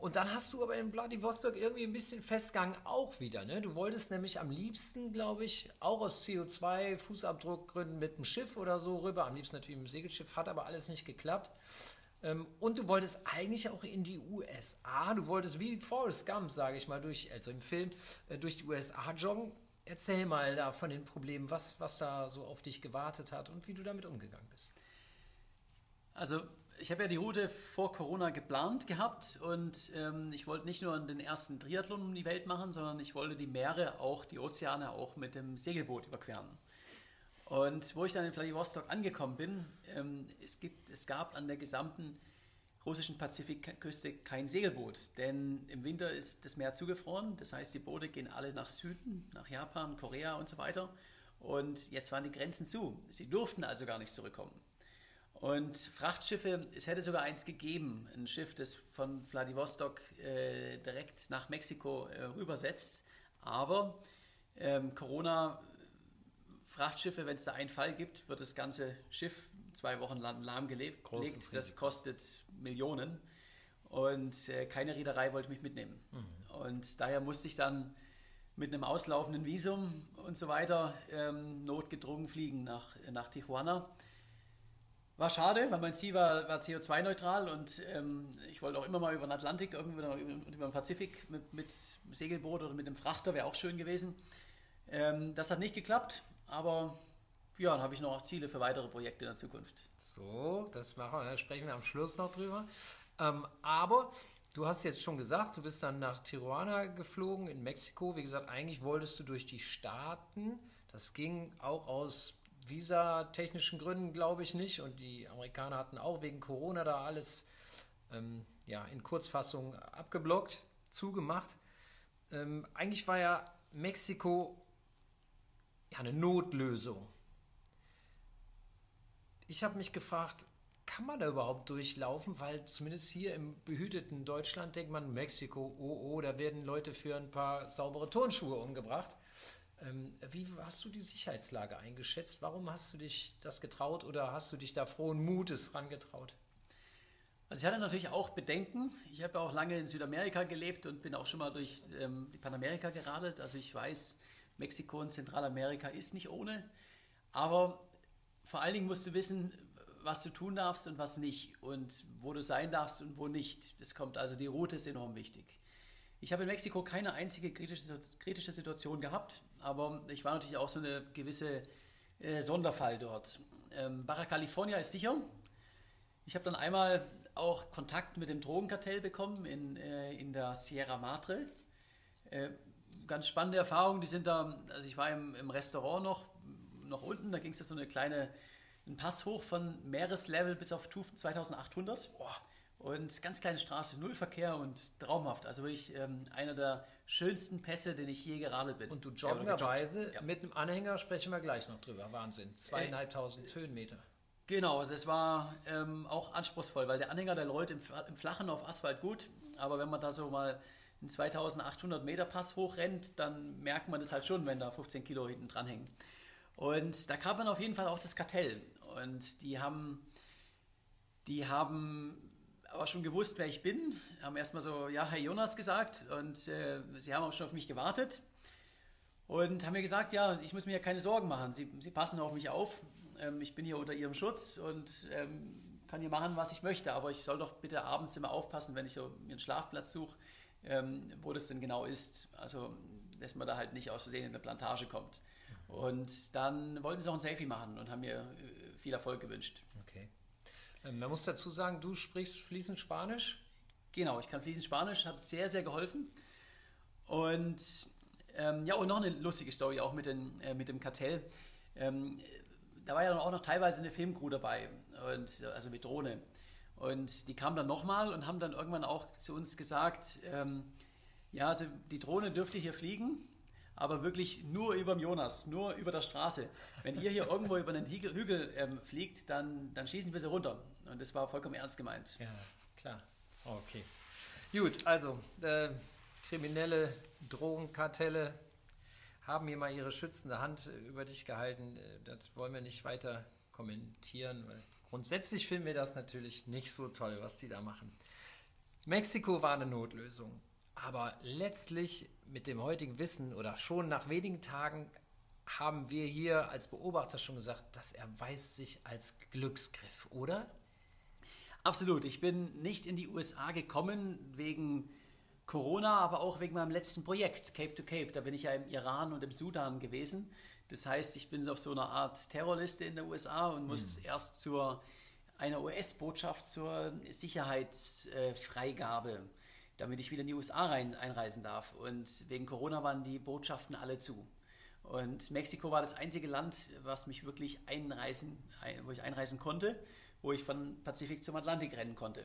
Und dann hast du aber in Vladivostok irgendwie ein bisschen festgegangen, auch wieder. Ne? Du wolltest nämlich am liebsten, glaube ich, auch aus CO2-Fußabdruckgründen mit dem Schiff oder so rüber. Am liebsten natürlich mit dem Segelschiff, hat aber alles nicht geklappt. Ähm, und du wolltest eigentlich auch in die USA. Du wolltest wie Forrest Gump, sage ich mal, durch, also im Film, äh, durch die USA joggen. Erzähl mal da von den Problemen, was, was da so auf dich gewartet hat und wie du damit umgegangen bist. Also ich habe ja die Route vor Corona geplant gehabt und ähm, ich wollte nicht nur den ersten Triathlon um die Welt machen, sondern ich wollte die Meere, auch die Ozeane auch mit dem Segelboot überqueren. Und wo ich dann in Vladivostok angekommen bin, ähm, es, gibt, es gab an der gesamten russischen Pazifikküste kein Segelboot, denn im Winter ist das Meer zugefroren, das heißt die Boote gehen alle nach Süden, nach Japan, Korea und so weiter. Und jetzt waren die Grenzen zu. Sie durften also gar nicht zurückkommen. Und Frachtschiffe, es hätte sogar eins gegeben, ein Schiff, das von Vladivostok äh, direkt nach Mexiko äh, rübersetzt. Aber ähm, Corona, Frachtschiffe, wenn es da einen Fall gibt, wird das ganze Schiff zwei Wochen lang lahmgelegt. Das kostet Millionen. Und äh, keine Reederei wollte mich mitnehmen. Mhm. Und daher musste ich dann mit einem auslaufenden Visum und so weiter ähm, notgedrungen fliegen nach, nach Tijuana. War schade, weil mein Ziel war, war CO2-neutral und ähm, ich wollte auch immer mal über den Atlantik, irgendwie über, den Pazifik mit, mit Segelboot oder mit einem Frachter, wäre auch schön gewesen. Ähm, das hat nicht geklappt, aber ja, dann habe ich noch Ziele für weitere Projekte in der Zukunft. So, das machen wir, da sprechen wir am Schluss noch drüber. Ähm, aber du hast jetzt schon gesagt, du bist dann nach Tijuana geflogen in Mexiko. Wie gesagt, eigentlich wolltest du durch die Staaten. Das ging auch aus visatechnischen Gründen glaube ich nicht. Und die Amerikaner hatten auch wegen Corona da alles ähm, ja, in Kurzfassung abgeblockt, zugemacht. Ähm, eigentlich war ja Mexiko ja eine Notlösung. Ich habe mich gefragt, kann man da überhaupt durchlaufen? Weil zumindest hier im behüteten Deutschland denkt man, Mexiko, oh, oh, da werden Leute für ein paar saubere Turnschuhe umgebracht. Ähm, wie hast du die Sicherheitslage eingeschätzt? Warum hast du dich das getraut oder hast du dich da frohen Mutes rangetraut? Also ich hatte natürlich auch Bedenken. Ich habe auch lange in Südamerika gelebt und bin auch schon mal durch ähm, Panamerika geradelt. Also ich weiß, Mexiko und Zentralamerika ist nicht ohne. Aber vor allen Dingen musst du wissen, was du tun darfst und was nicht und wo du sein darfst und wo nicht. Das kommt also, die Route ist enorm wichtig. Ich habe in Mexiko keine einzige kritische, kritische Situation gehabt, aber ich war natürlich auch so eine gewisse äh, Sonderfall dort. Ähm, Baja California ist sicher. Ich habe dann einmal auch Kontakt mit dem Drogenkartell bekommen in, äh, in der Sierra Madre. Äh, ganz spannende Erfahrung. Die sind da, also ich war im, im Restaurant noch, noch unten, da ging es ja so eine kleine, einen Pass hoch von Meereslevel bis auf 2800. Boah. Und ganz kleine Straße, null Verkehr und traumhaft. Also wirklich ähm, einer der schönsten Pässe, den ich je geradelt bin. Und du joggenderweise ja. mit einem Anhänger sprechen wir gleich noch drüber. Wahnsinn. Zweieinhalbtausend äh, Höhenmeter. Genau, also es war ähm, auch anspruchsvoll, weil der Anhänger, der läuft im, im, Flachen auf Asphalt gut, aber wenn man da so mal einen 2800 Meter Pass hochrennt, dann merkt man das halt schon, wenn da 15 Kilo hinten dran hängen. Und da kam dann auf jeden Fall auch das Kartell und die haben, die haben aber schon gewusst, wer ich bin, haben erstmal so, ja, Herr Jonas gesagt und äh, sie haben auch schon auf mich gewartet und haben mir gesagt, ja, ich muss mir ja keine Sorgen machen, sie, sie passen auf mich auf, ähm, ich bin hier unter ihrem Schutz und ähm, kann hier machen, was ich möchte, aber ich soll doch bitte abends immer aufpassen, wenn ich so einen Schlafplatz suche, ähm, wo das denn genau ist, also dass man da halt nicht aus Versehen in eine Plantage kommt. Und dann wollten sie noch ein Selfie machen und haben mir äh, viel Erfolg gewünscht. Okay. Ähm, man muss dazu sagen, du sprichst fließend Spanisch? Genau, ich kann fließend Spanisch, hat sehr, sehr geholfen. Und ähm, ja, und noch eine lustige Story auch mit, den, äh, mit dem Kartell. Ähm, da war ja dann auch noch teilweise eine Filmcrew dabei, und, also mit Drohne. Und die kamen dann nochmal und haben dann irgendwann auch zu uns gesagt, ähm, ja, also die Drohne dürfte hier fliegen, aber wirklich nur über dem Jonas, nur über der Straße. Wenn ihr hier irgendwo über einen Hügel, ähm, fliegt, dann, dann schießen wir sie runter. Und das war vollkommen ernst gemeint. Ja, klar. Okay. Gut, also äh, kriminelle Drogenkartelle haben hier mal ihre schützende Hand über dich gehalten. Äh, das wollen wir nicht weiter kommentieren, weil grundsätzlich finden wir das natürlich nicht so toll, was sie da machen. Mexiko war eine Notlösung. Aber letztlich mit dem heutigen Wissen oder schon nach wenigen Tagen haben wir hier als Beobachter schon gesagt, das erweist sich als Glücksgriff, oder? Absolut. Ich bin nicht in die USA gekommen wegen Corona, aber auch wegen meinem letzten Projekt, Cape to Cape. Da bin ich ja im Iran und im Sudan gewesen. Das heißt, ich bin auf so einer Art Terrorliste in der USA und muss hm. erst zur einer US-Botschaft zur Sicherheitsfreigabe. Damit ich wieder in die USA rein, einreisen darf. Und wegen Corona waren die Botschaften alle zu. Und Mexiko war das einzige Land, was mich wirklich einreisen, wo ich einreisen konnte, wo ich von Pazifik zum Atlantik rennen konnte.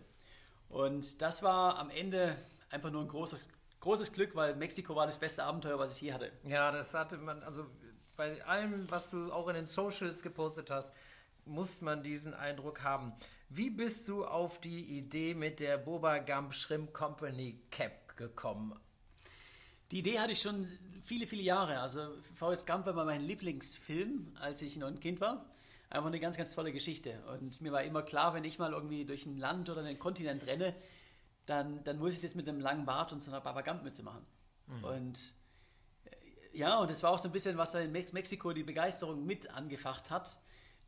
Und das war am Ende einfach nur ein großes, großes Glück, weil Mexiko war das beste Abenteuer, was ich je hatte. Ja, das hatte man, also bei allem, was du auch in den Socials gepostet hast, muss man diesen Eindruck haben. Wie bist du auf die Idee mit der Boba Gump Shrimp Company Cap gekommen? Die Idee hatte ich schon viele, viele Jahre. Also Forrest Gump war mein Lieblingsfilm, als ich noch ein Kind war. Einfach eine ganz, ganz tolle Geschichte. Und mir war immer klar, wenn ich mal irgendwie durch ein Land oder einen Kontinent renne, dann, dann muss ich das mit einem langen Bart und so einer Baba Gump Mütze machen. Mhm. Und äh, ja, und das war auch so ein bisschen, was dann in Mexiko die Begeisterung mit angefacht hat.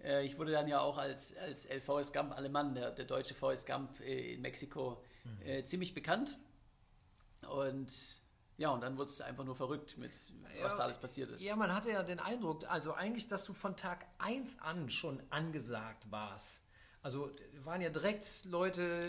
Äh, ich wurde dann ja auch als, als El Forrest Gump Alemann, der, der deutsche Forrest Gump äh, in Mexiko, mhm. ziemlich bekannt. Und ja, und dann wurde es einfach nur verrückt mit, was ja, da alles passiert ist. Ja, man hatte ja den Eindruck, also eigentlich, dass du von Tag 1 an schon angesagt warst. Also waren ja direkt Leute,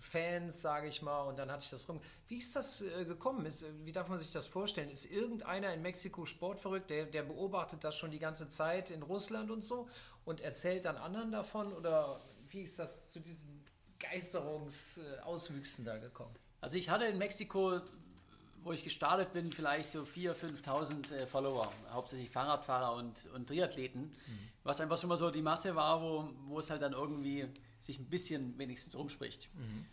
Fans, sage ich mal, und dann hatte ich das rum. Wie ist das äh, gekommen? Ist, wie darf man sich das vorstellen? Ist irgendeiner in Mexiko sportverrückt, der, der beobachtet das schon die ganze Zeit in Russland und so und erzählt dann anderen davon? Oder wie ist das zu diesen Geisterungsauswüchsen da gekommen? Also ich hatte in Mexiko wo ich gestartet bin, vielleicht so 4.000, 5.000 äh, Follower, hauptsächlich Fahrradfahrer und, und Triathleten, mhm. was einfach schon mal so die Masse war, wo, wo es halt dann irgendwie sich ein bisschen wenigstens rumspricht. Mhm.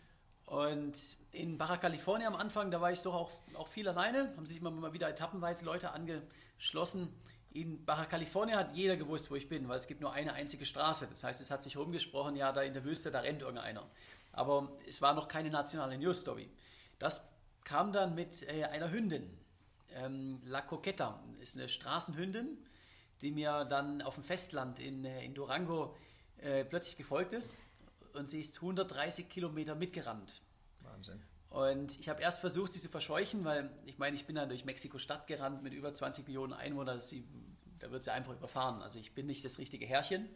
Und in Baja California am Anfang, da war ich doch auch, auch viel alleine, haben sich immer mal wieder etappenweise Leute angeschlossen. In Baja California hat jeder gewusst, wo ich bin, weil es gibt nur eine einzige Straße. Das heißt, es hat sich rumgesprochen, ja, da in der Wüste, da rennt irgendeiner. Aber es war noch keine nationale News-Story. Das kam dann mit äh, einer Hündin. Ähm, La Coqueta ist eine Straßenhündin, die mir dann auf dem Festland in, äh, in Durango äh, plötzlich gefolgt ist und sie ist 130 Kilometer mitgerannt. Wahnsinn. Und ich habe erst versucht, sie zu verscheuchen, weil ich meine, ich bin dann durch Mexiko-Stadt gerannt mit über 20 Millionen Einwohnern. Sie, da wird sie einfach überfahren. Also ich bin nicht das richtige Herrchen.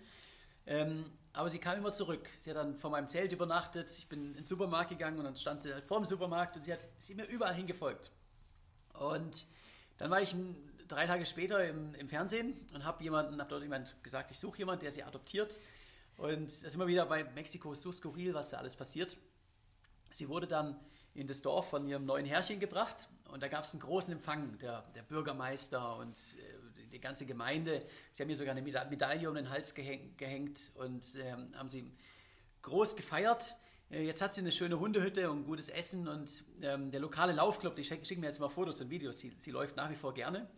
Ähm, aber sie kam immer zurück. Sie hat dann vor meinem Zelt übernachtet. Ich bin in den Supermarkt gegangen und dann stand sie halt vor dem Supermarkt und sie hat sie mir überall hingefolgt. Und dann war ich drei Tage später im, im Fernsehen und habe jemanden, habe dort jemand gesagt, ich suche jemanden, der sie adoptiert. Und das ist immer wieder bei Mexiko so skurril, was da alles passiert. Sie wurde dann in das Dorf von ihrem neuen Herrchen gebracht und da gab es einen großen Empfang, der, der Bürgermeister und äh, die ganze Gemeinde. Sie haben mir sogar eine Medaille um den Hals gehängt und äh, haben sie groß gefeiert. Äh, jetzt hat sie eine schöne Hundehütte und gutes Essen und ähm, der lokale Laufclub, die schicken schick mir jetzt mal Fotos und Videos, sie, sie läuft nach wie vor gerne.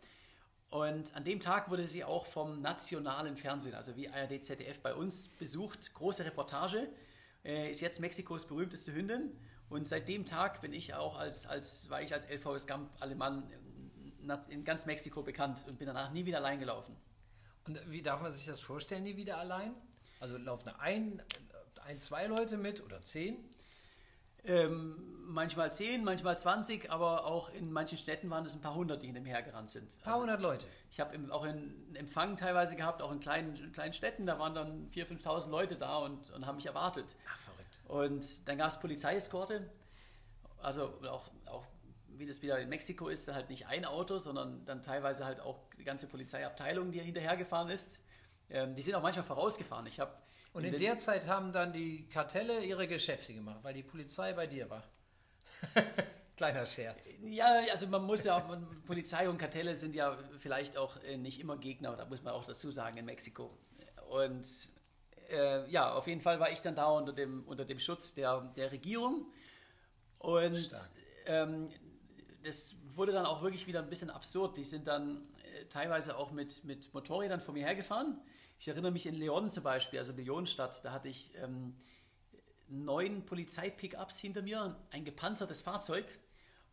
Und an dem Tag wurde sie auch vom nationalen Fernsehen, also wie ARD, ZDF bei uns besucht. Große Reportage. Äh, ist jetzt Mexikos berühmteste Hündin. Und seit dem Tag bin ich auch als, als war ich als LVS Gump Alemann in ganz Mexiko bekannt und bin danach nie wieder allein gelaufen. Und wie darf man sich das vorstellen, nie wieder allein? Also laufen ein, ein, zwei Leute mit oder zehn? Ähm, manchmal 10, manchmal 20, aber auch in manchen Städten waren es ein paar hundert, die hinter mir hergerannt sind. Ein paar also, hundert Leute. Ich habe auch einen Empfang teilweise gehabt, auch in kleinen, in kleinen Städten, da waren dann 4.000, 5.000 Leute da und, und haben mich erwartet. Ach, verrückt. Und dann gab es Polizeieskorte, also auch, auch wie das wieder in Mexiko ist, dann halt nicht ein Auto, sondern dann teilweise halt auch die ganze Polizeiabteilung, die hinterhergefahren ist. Ähm, die sind auch manchmal vorausgefahren. Ich habe und in, in der Zeit haben dann die Kartelle ihre Geschäfte gemacht, weil die Polizei bei dir war. Kleiner Scherz. Ja, also man muss ja auch, Polizei und Kartelle sind ja vielleicht auch äh, nicht immer Gegner, da muss man auch dazu sagen, in Mexiko. Und äh, ja, auf jeden Fall war ich dann da unter dem, unter dem Schutz der, der Regierung. Und ähm, das wurde dann auch wirklich wieder ein bisschen absurd. Die sind dann äh, teilweise auch mit, mit Motorrädern vor mir hergefahren ich erinnere mich in Leon zum Beispiel, also Leonstadt, da hatte ich ähm, neun Polizei-Pickups hinter mir, ein gepanzertes Fahrzeug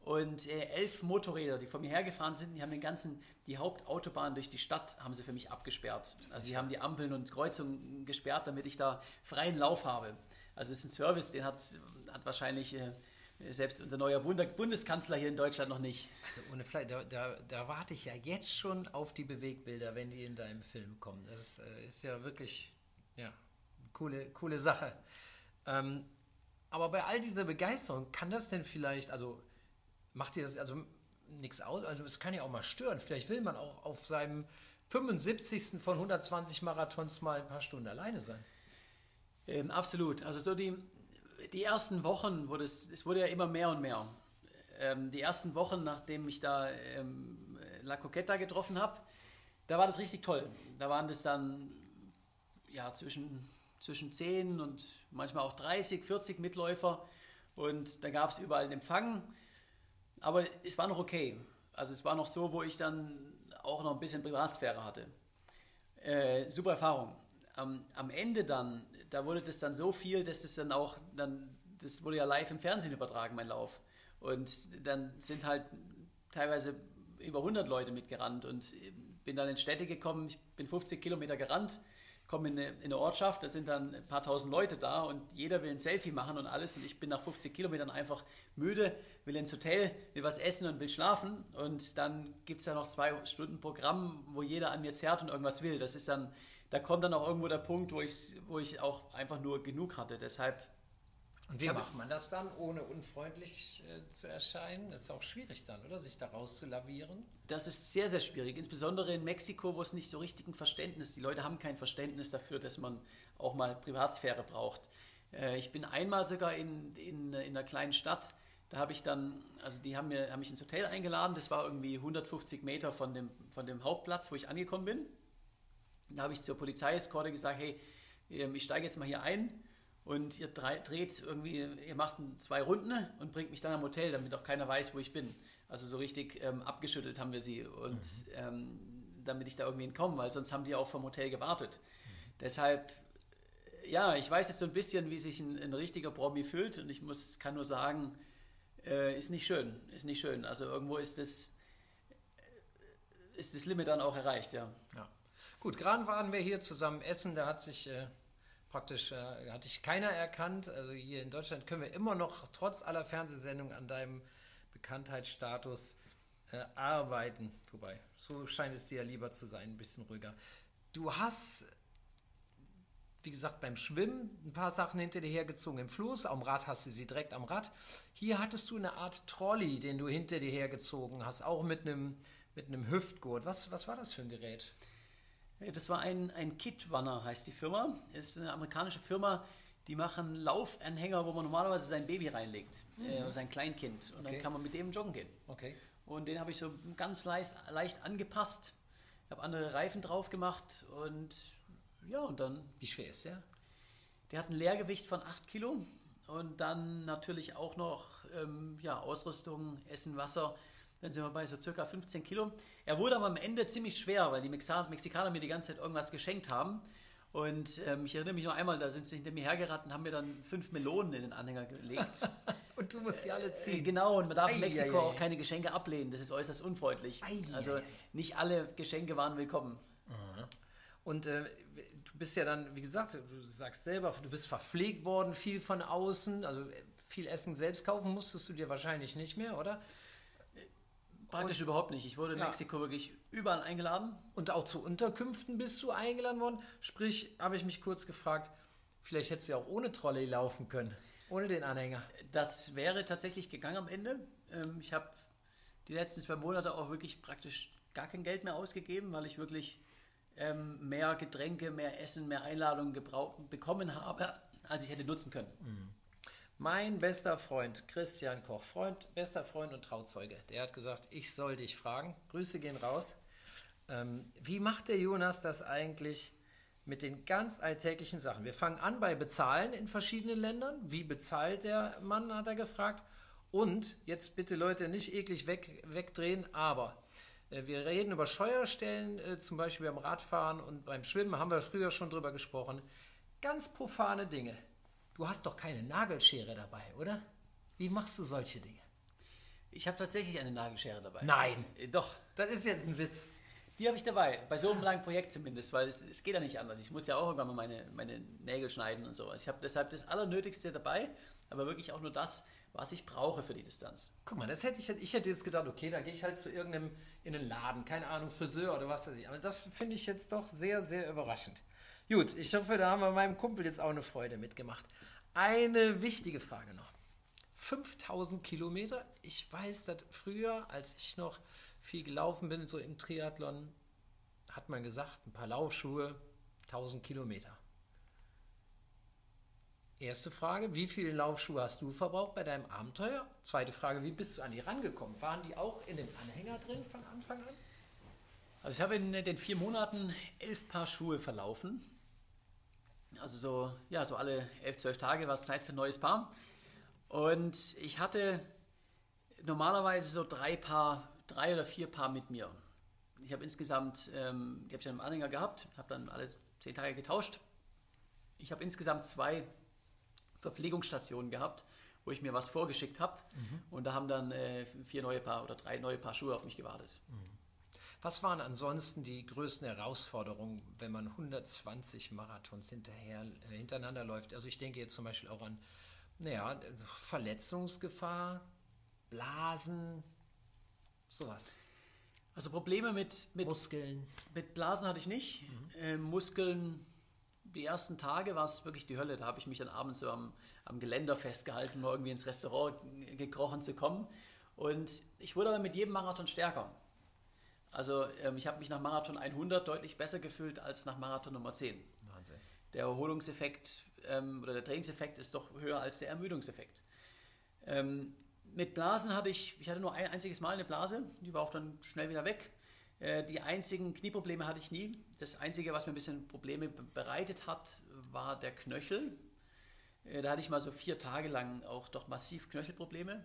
und äh, elf Motorräder, die vor mir hergefahren sind. Die haben den ganzen, die Hauptautobahn durch die Stadt haben sie für mich abgesperrt. Also die haben die Ampeln und Kreuzungen gesperrt, damit ich da freien Lauf habe. Also das ist ein Service, den hat, hat wahrscheinlich äh, selbst unser neuer Bundeskanzler hier in Deutschland noch nicht. Also ohne Fleisch, da, da, da, warte ich ja jetzt schon auf die Bewegbilder, wenn die in deinem Film kommen. Das ist, äh, ist ja wirklich ja, coole, coole Sache. Ähm, aber bei all dieser Begeisterung, kann das denn vielleicht, also macht ihr das also nichts aus? Also es kann ja auch mal stören. Vielleicht will man auch auf seinem 75. von 120 Marathons mal ein paar Stunden alleine sein. Ähm, absolut. Also so die, die ersten Wochen wurde es, es wurde ja immer mehr und mehr. Ähm, die ersten Wochen, nachdem ich da ähm, La Coqueta getroffen habe, da war das richtig toll. Da waren das dann ja, zwischen, zwischen 10 und manchmal auch 30, 40 Mitläufer und da gab es überall einen Empfang. Aber es war noch okay. Also es war noch so, wo ich dann auch noch ein bisschen Privatsphäre hatte. Äh, super Erfahrung. Am, am Ende dann da wurde das dann so viel, dass das dann auch, dann, das wurde ja live im Fernsehen übertragen, mein Lauf. Und dann sind halt teilweise über 100 Leute mitgerannt und bin dann in Städte gekommen, ich bin 50 Kilometer gerannt, komme in in eine Ortschaft, da sind dann ein paar tausend Leute da und jeder will ein Selfie machen und alles und ich bin nach 50 Kilometern einfach müde, will ins Hotel, will was essen und will schlafen und dann gibt es ja noch zwei Stunden Programm, wo jeder an mir zerrt und irgendwas will. Das ist dann da kommt dann auch irgendwo der Punkt, wo ich, wo ich auch einfach nur genug hatte. Deshalb. Und wie macht man das dann, ohne unfreundlich äh, zu erscheinen? Das ist auch schwierig dann, oder? Sich da rauszulavieren? Das ist sehr, sehr schwierig. Insbesondere in Mexiko, wo es nicht so richtig ein Verständnis, die Leute haben kein Verständnis dafür, dass man auch mal Privatsphäre braucht. Äh, ich bin einmal sogar in, in, in einer kleinen Stadt, da habe ich dann, also die haben, mir, haben mich ins Hotel eingeladen, das war irgendwie 150 Meter von dem, von dem Hauptplatz, wo ich angekommen bin. Da habe ich zur Polizeieskorte gesagt, hey, ähm, ich steige jetzt mal hier ein und ihr dreht irgendwie, ihr macht zwei Runden und bringt mich dann am Hotel, damit auch keiner weiß, wo ich bin. Also so richtig ähm, abgeschüttelt haben wir sie und mhm. ähm, damit ich da irgendwie entkomme, weil sonst haben die auch vom Hotel gewartet. Mhm. Deshalb, ja, ich weiß jetzt so ein bisschen, wie sich ein, ein richtiger Promi fühlt und ich muss, kann nur sagen, äh, ist nicht schön, ist nicht schön. Also irgendwo ist das, ist das Limit dann auch erreicht, ja. Ja. Gut, gerade waren wir hier zusammen essen, da hat sich äh, praktisch, äh, hat dich keiner erkannt. Also hier in Deutschland können wir immer noch trotz aller Fernsehsendungen an deinem Bekanntheitsstatus äh, arbeiten. Wobei, so scheint es dir ja lieber zu sein, ein bisschen ruhiger. Du hast, wie gesagt, beim Schwimmen ein paar Sachen hinter dir hergezogen im Fluss. Am Rad hast du sie direkt am Rad. Hier hattest du eine Art Trolley, den du hinter dir hergezogen hast, auch mit einem, mit einem Hüftgurt. Was, was war das für ein Gerät? Das war ein, ein Kit Runner, heißt die Firma. Ist eine amerikanische Firma, die machen Laufanhänger, wo man normalerweise sein Baby reinlegt, mhm. äh, sein Kleinkind. Und okay. dann kann man mit dem joggen gehen. Okay. Und den habe ich so ganz leicht, leicht angepasst. Ich habe andere Reifen drauf gemacht und ja, und dann. Wie schwer ist der? Der hat ein Leergewicht von 8 Kilo und dann natürlich auch noch ähm, ja, Ausrüstung, Essen, Wasser. Dann sind wir bei so circa 15 Kilo. Er wurde aber am Ende ziemlich schwer, weil die Mexikaner mir die ganze Zeit irgendwas geschenkt haben. Und ähm, ich erinnere mich noch einmal, da sind sie hinter mir hergeraten und haben mir dann fünf Melonen in den Anhänger gelegt. und du musst die alle ziehen. Äh, genau, und man darf ei, in Mexiko ei, ei, auch keine Geschenke ablehnen. Das ist äußerst unfreundlich. also nicht alle Geschenke waren willkommen. Und äh, du bist ja dann, wie gesagt, du sagst selber, du bist verpflegt worden, viel von außen. Also viel Essen selbst kaufen musstest du dir wahrscheinlich nicht mehr, oder? Praktisch und, überhaupt nicht. Ich wurde in ja. Mexiko wirklich überall eingeladen. Und auch zu Unterkünften bist du eingeladen worden. Sprich, habe ich mich kurz gefragt, vielleicht hättest du ja auch ohne Trolley laufen können, ohne den Anhänger. Das wäre tatsächlich gegangen am Ende. Ähm, ich habe die letzten zwei Monate auch wirklich praktisch gar kein Geld mehr ausgegeben, weil ich wirklich ähm, mehr Getränke, mehr Essen, mehr Einladungen bekommen habe, als ich hätte nutzen können. Mhm. Mein bester Freund, Christian Koch, Freund, bester Freund und Trauzeuge, der hat gesagt, ich soll dich fragen. Grüße gehen raus. Ähm, wie macht der Jonas das eigentlich mit den ganz alltäglichen Sachen? Wir fangen an bei Bezahlen in verschiedenen Ländern. Wie bezahlt der Mann, hat er gefragt. Und jetzt bitte Leute nicht eklig weg, wegdrehen, aber äh, wir reden über Steuerstellen, äh, zum Beispiel beim Radfahren und beim Schwimmen, haben wir früher schon drüber gesprochen. Ganz profane Dinge. Du hast doch keine Nagelschere dabei, oder? Wie machst du solche Dinge? Ich habe tatsächlich eine Nagelschere dabei. Nein. Äh, doch. Das ist jetzt ein Witz. Die habe ich dabei, bei so einem langen Projekt zumindest, weil es, es, geht ja nicht anders. Ich muss ja auch irgendwann mal meine, meine Nägel schneiden und sowas. Ich habe deshalb das Allernötigste dabei, aber wirklich auch nur das, was ich brauche für die Distanz. Guck mal, das hätte ich, ich hätte jetzt gedacht, okay, da gehe ich halt zu irgendeinem in einen Laden, keine Ahnung, Friseur oder was weiß ich. Aber das finde ich jetzt doch sehr, sehr überraschend. Gut, ich hoffe, da haben wir meinem Kumpel jetzt auch eine Freude mitgemacht. Eine wichtige Frage noch. 5000 Kilometer. Ich weiß, dass früher, als ich noch viel gelaufen bin, so im Triathlon, hat man gesagt, ein paar Laufschuhe, 1000 Kilometer. Erste Frage, wie viele Laufschuhe hast du verbraucht bei deinem Abenteuer? Zweite Frage, wie bist du an die rangekommen? Waren die auch in dem Anhänger drin von Anfang an? Also ich habe in den vier Monaten elf Paar Schuhe verlaufen. Also so, ja, so alle elf, zwölf Tage war es Zeit für ein neues Paar. Und ich hatte normalerweise so drei Paar, drei oder vier Paar mit mir. Ich habe insgesamt, ähm, ich habe ja einen Anhänger gehabt, habe dann alle zehn Tage getauscht. Ich habe insgesamt zwei Verpflegungsstationen gehabt, wo ich mir was vorgeschickt habe. Mhm. Und da haben dann äh, vier neue Paar oder drei neue Paar Schuhe auf mich gewartet. Mhm. Was waren ansonsten die größten Herausforderungen, wenn man 120 Marathons hinterher, äh, hintereinander läuft? Also ich denke jetzt zum Beispiel auch an naja, Verletzungsgefahr, Blasen, sowas. Also Probleme mit, mit Muskeln. Mit Blasen hatte ich nicht. Mhm. Äh, Muskeln, die ersten Tage war es wirklich die Hölle. Da habe ich mich dann abends so am, am Geländer festgehalten, um irgendwie ins Restaurant gekrochen zu kommen. Und ich wurde aber mit jedem Marathon stärker. Also ähm, ich habe mich nach Marathon 100 deutlich besser gefühlt als nach Marathon Nummer 10. Wahnsinn. Der Erholungseffekt ähm, oder der Trainingseffekt ist doch höher als der Ermüdungseffekt. Ähm, mit Blasen hatte ich, ich hatte nur ein einziges Mal eine Blase, die war auch dann schnell wieder weg. Äh, die einzigen Knieprobleme hatte ich nie. Das Einzige, was mir ein bisschen Probleme bereitet hat, war der Knöchel. Äh, da hatte ich mal so vier Tage lang auch doch massiv Knöchelprobleme.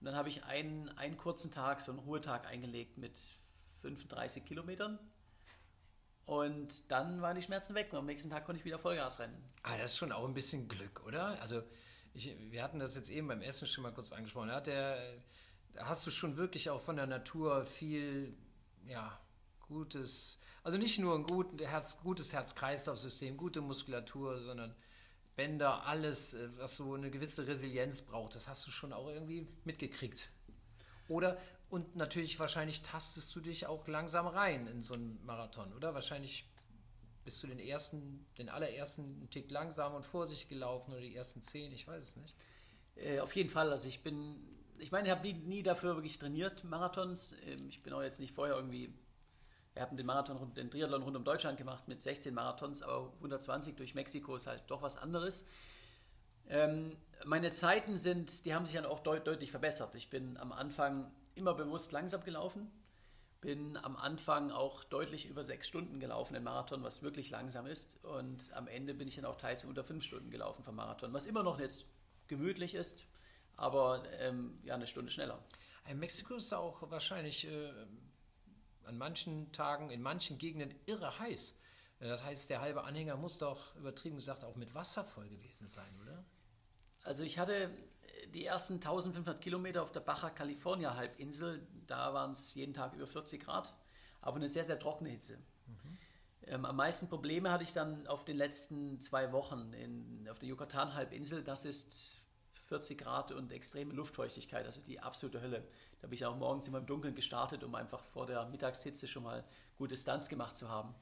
Und dann habe ich einen, einen kurzen Tag, so einen Ruhetag eingelegt mit 35 Kilometern. Und dann waren die Schmerzen weg und am nächsten Tag konnte ich wieder Vollgas rennen. Ah, das ist schon auch ein bisschen Glück, oder? Also ich, wir hatten das jetzt eben beim Essen schon mal kurz angesprochen. Da, der, hast du schon wirklich auch von der Natur viel, ja, Gutes, Also nicht nur ein gut, Herz, gutes Herz-Kreislauf-System, gute Muskulatur, sondern Bänder, alles, äh, was so eine gewisse Resilienz braucht. Das hast du schon auch irgendwie mitgekriegt. Oder, und natürlich wahrscheinlich tastest du dich auch langsam rein in so einen Marathon, oder? Wahrscheinlich bist du den ersten, den allerersten einen Tick langsam und vorsichtig gelaufen oder die ersten zehn, ich weiß es nicht. Äh, auf jeden Fall, also ich bin, ich meine, ich habe nie, nie, dafür wirklich trainiert, Marathons. Ähm, ich bin auch jetzt nicht vorher irgendwie, wir haben den Marathon, den Triathlon rund um Deutschland gemacht mit 16 Marathons, aber 120 durch Mexiko ist halt doch was anderes. Ähm, meine Zeiten sind, die haben sich dann auch deut deutlich verbessert. Ich bin am Anfang immer bewusst langsam gelaufen, bin am Anfang auch deutlich über sechs Stunden gelaufen im Marathon, was wirklich langsam ist. Und am Ende bin ich dann auch teils unter fünf Stunden gelaufen vom Marathon, was immer noch jetzt gemütlich ist, aber ähm, ja, eine Stunde schneller. In Mexiko ist auch wahrscheinlich äh, an manchen Tagen, in manchen Gegenden irre heiß. Äh, das heißt, der halbe Anhänger muss doch übertrieben gesagt auch mit Wasser voll gewesen sein, oder? Also ich hatte die ersten 1500 Kilometer auf der Baja California Halbinsel, da waren es jeden Tag über 40 Grad, aber eine sehr, sehr trockene Hitze. Mhm. Ähm, am meisten Probleme hatte ich dann auf den letzten zwei Wochen in, auf der Yucatan Halbinsel. Das ist 40 Grad und extreme Luftfeuchtigkeit, also die absolute Hölle. Da bin ich auch morgens immer im Dunkeln gestartet, um einfach vor der Mittagshitze schon mal gute Stunts gemacht zu haben.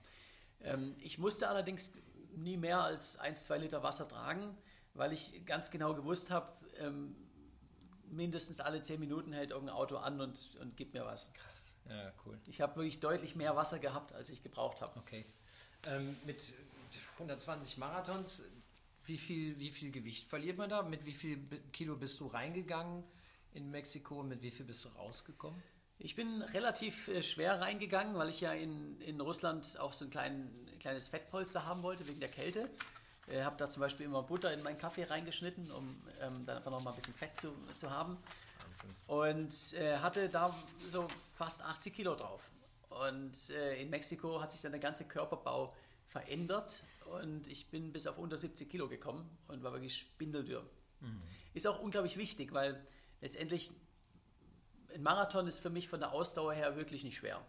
Ähm, ich musste allerdings nie mehr als 1, 2 Liter Wasser tragen, weil ich ganz genau gewusst habe, ähm, mindestens alle 10 Minuten hält irgendein Auto an und, und gibt mir was. Krass. Ja, cool. Ich habe wirklich deutlich mehr Wasser gehabt, als ich gebraucht habe. Okay. Ähm, mit 120 Marathons, wie viel, wie viel Gewicht verliert man da? Mit wie viel Kilo bist du reingegangen in Mexiko und mit wie viel bist du rausgekommen? Ich bin relativ äh, schwer reingegangen, weil ich ja in, in Russland auch so ein klein, kleines Fettpolster haben wollte wegen der Kälte. Äh, habe da zum Beispiel immer Butter in meinen Kaffee reingeschnitten, um ähm, dann einfach noch mal ein bisschen Fett zu, zu haben. Und äh, hatte da so fast 80 Kilo drauf. Und äh, in Mexiko hat sich dann der ganze Körperbau verändert und ich bin bis auf unter 70 Kilo gekommen und war wirklich spindeldürr. Mhm. Ist auch unglaublich wichtig, weil letztendlich ein Marathon ist für mich von der Ausdauer her wirklich nicht schwer.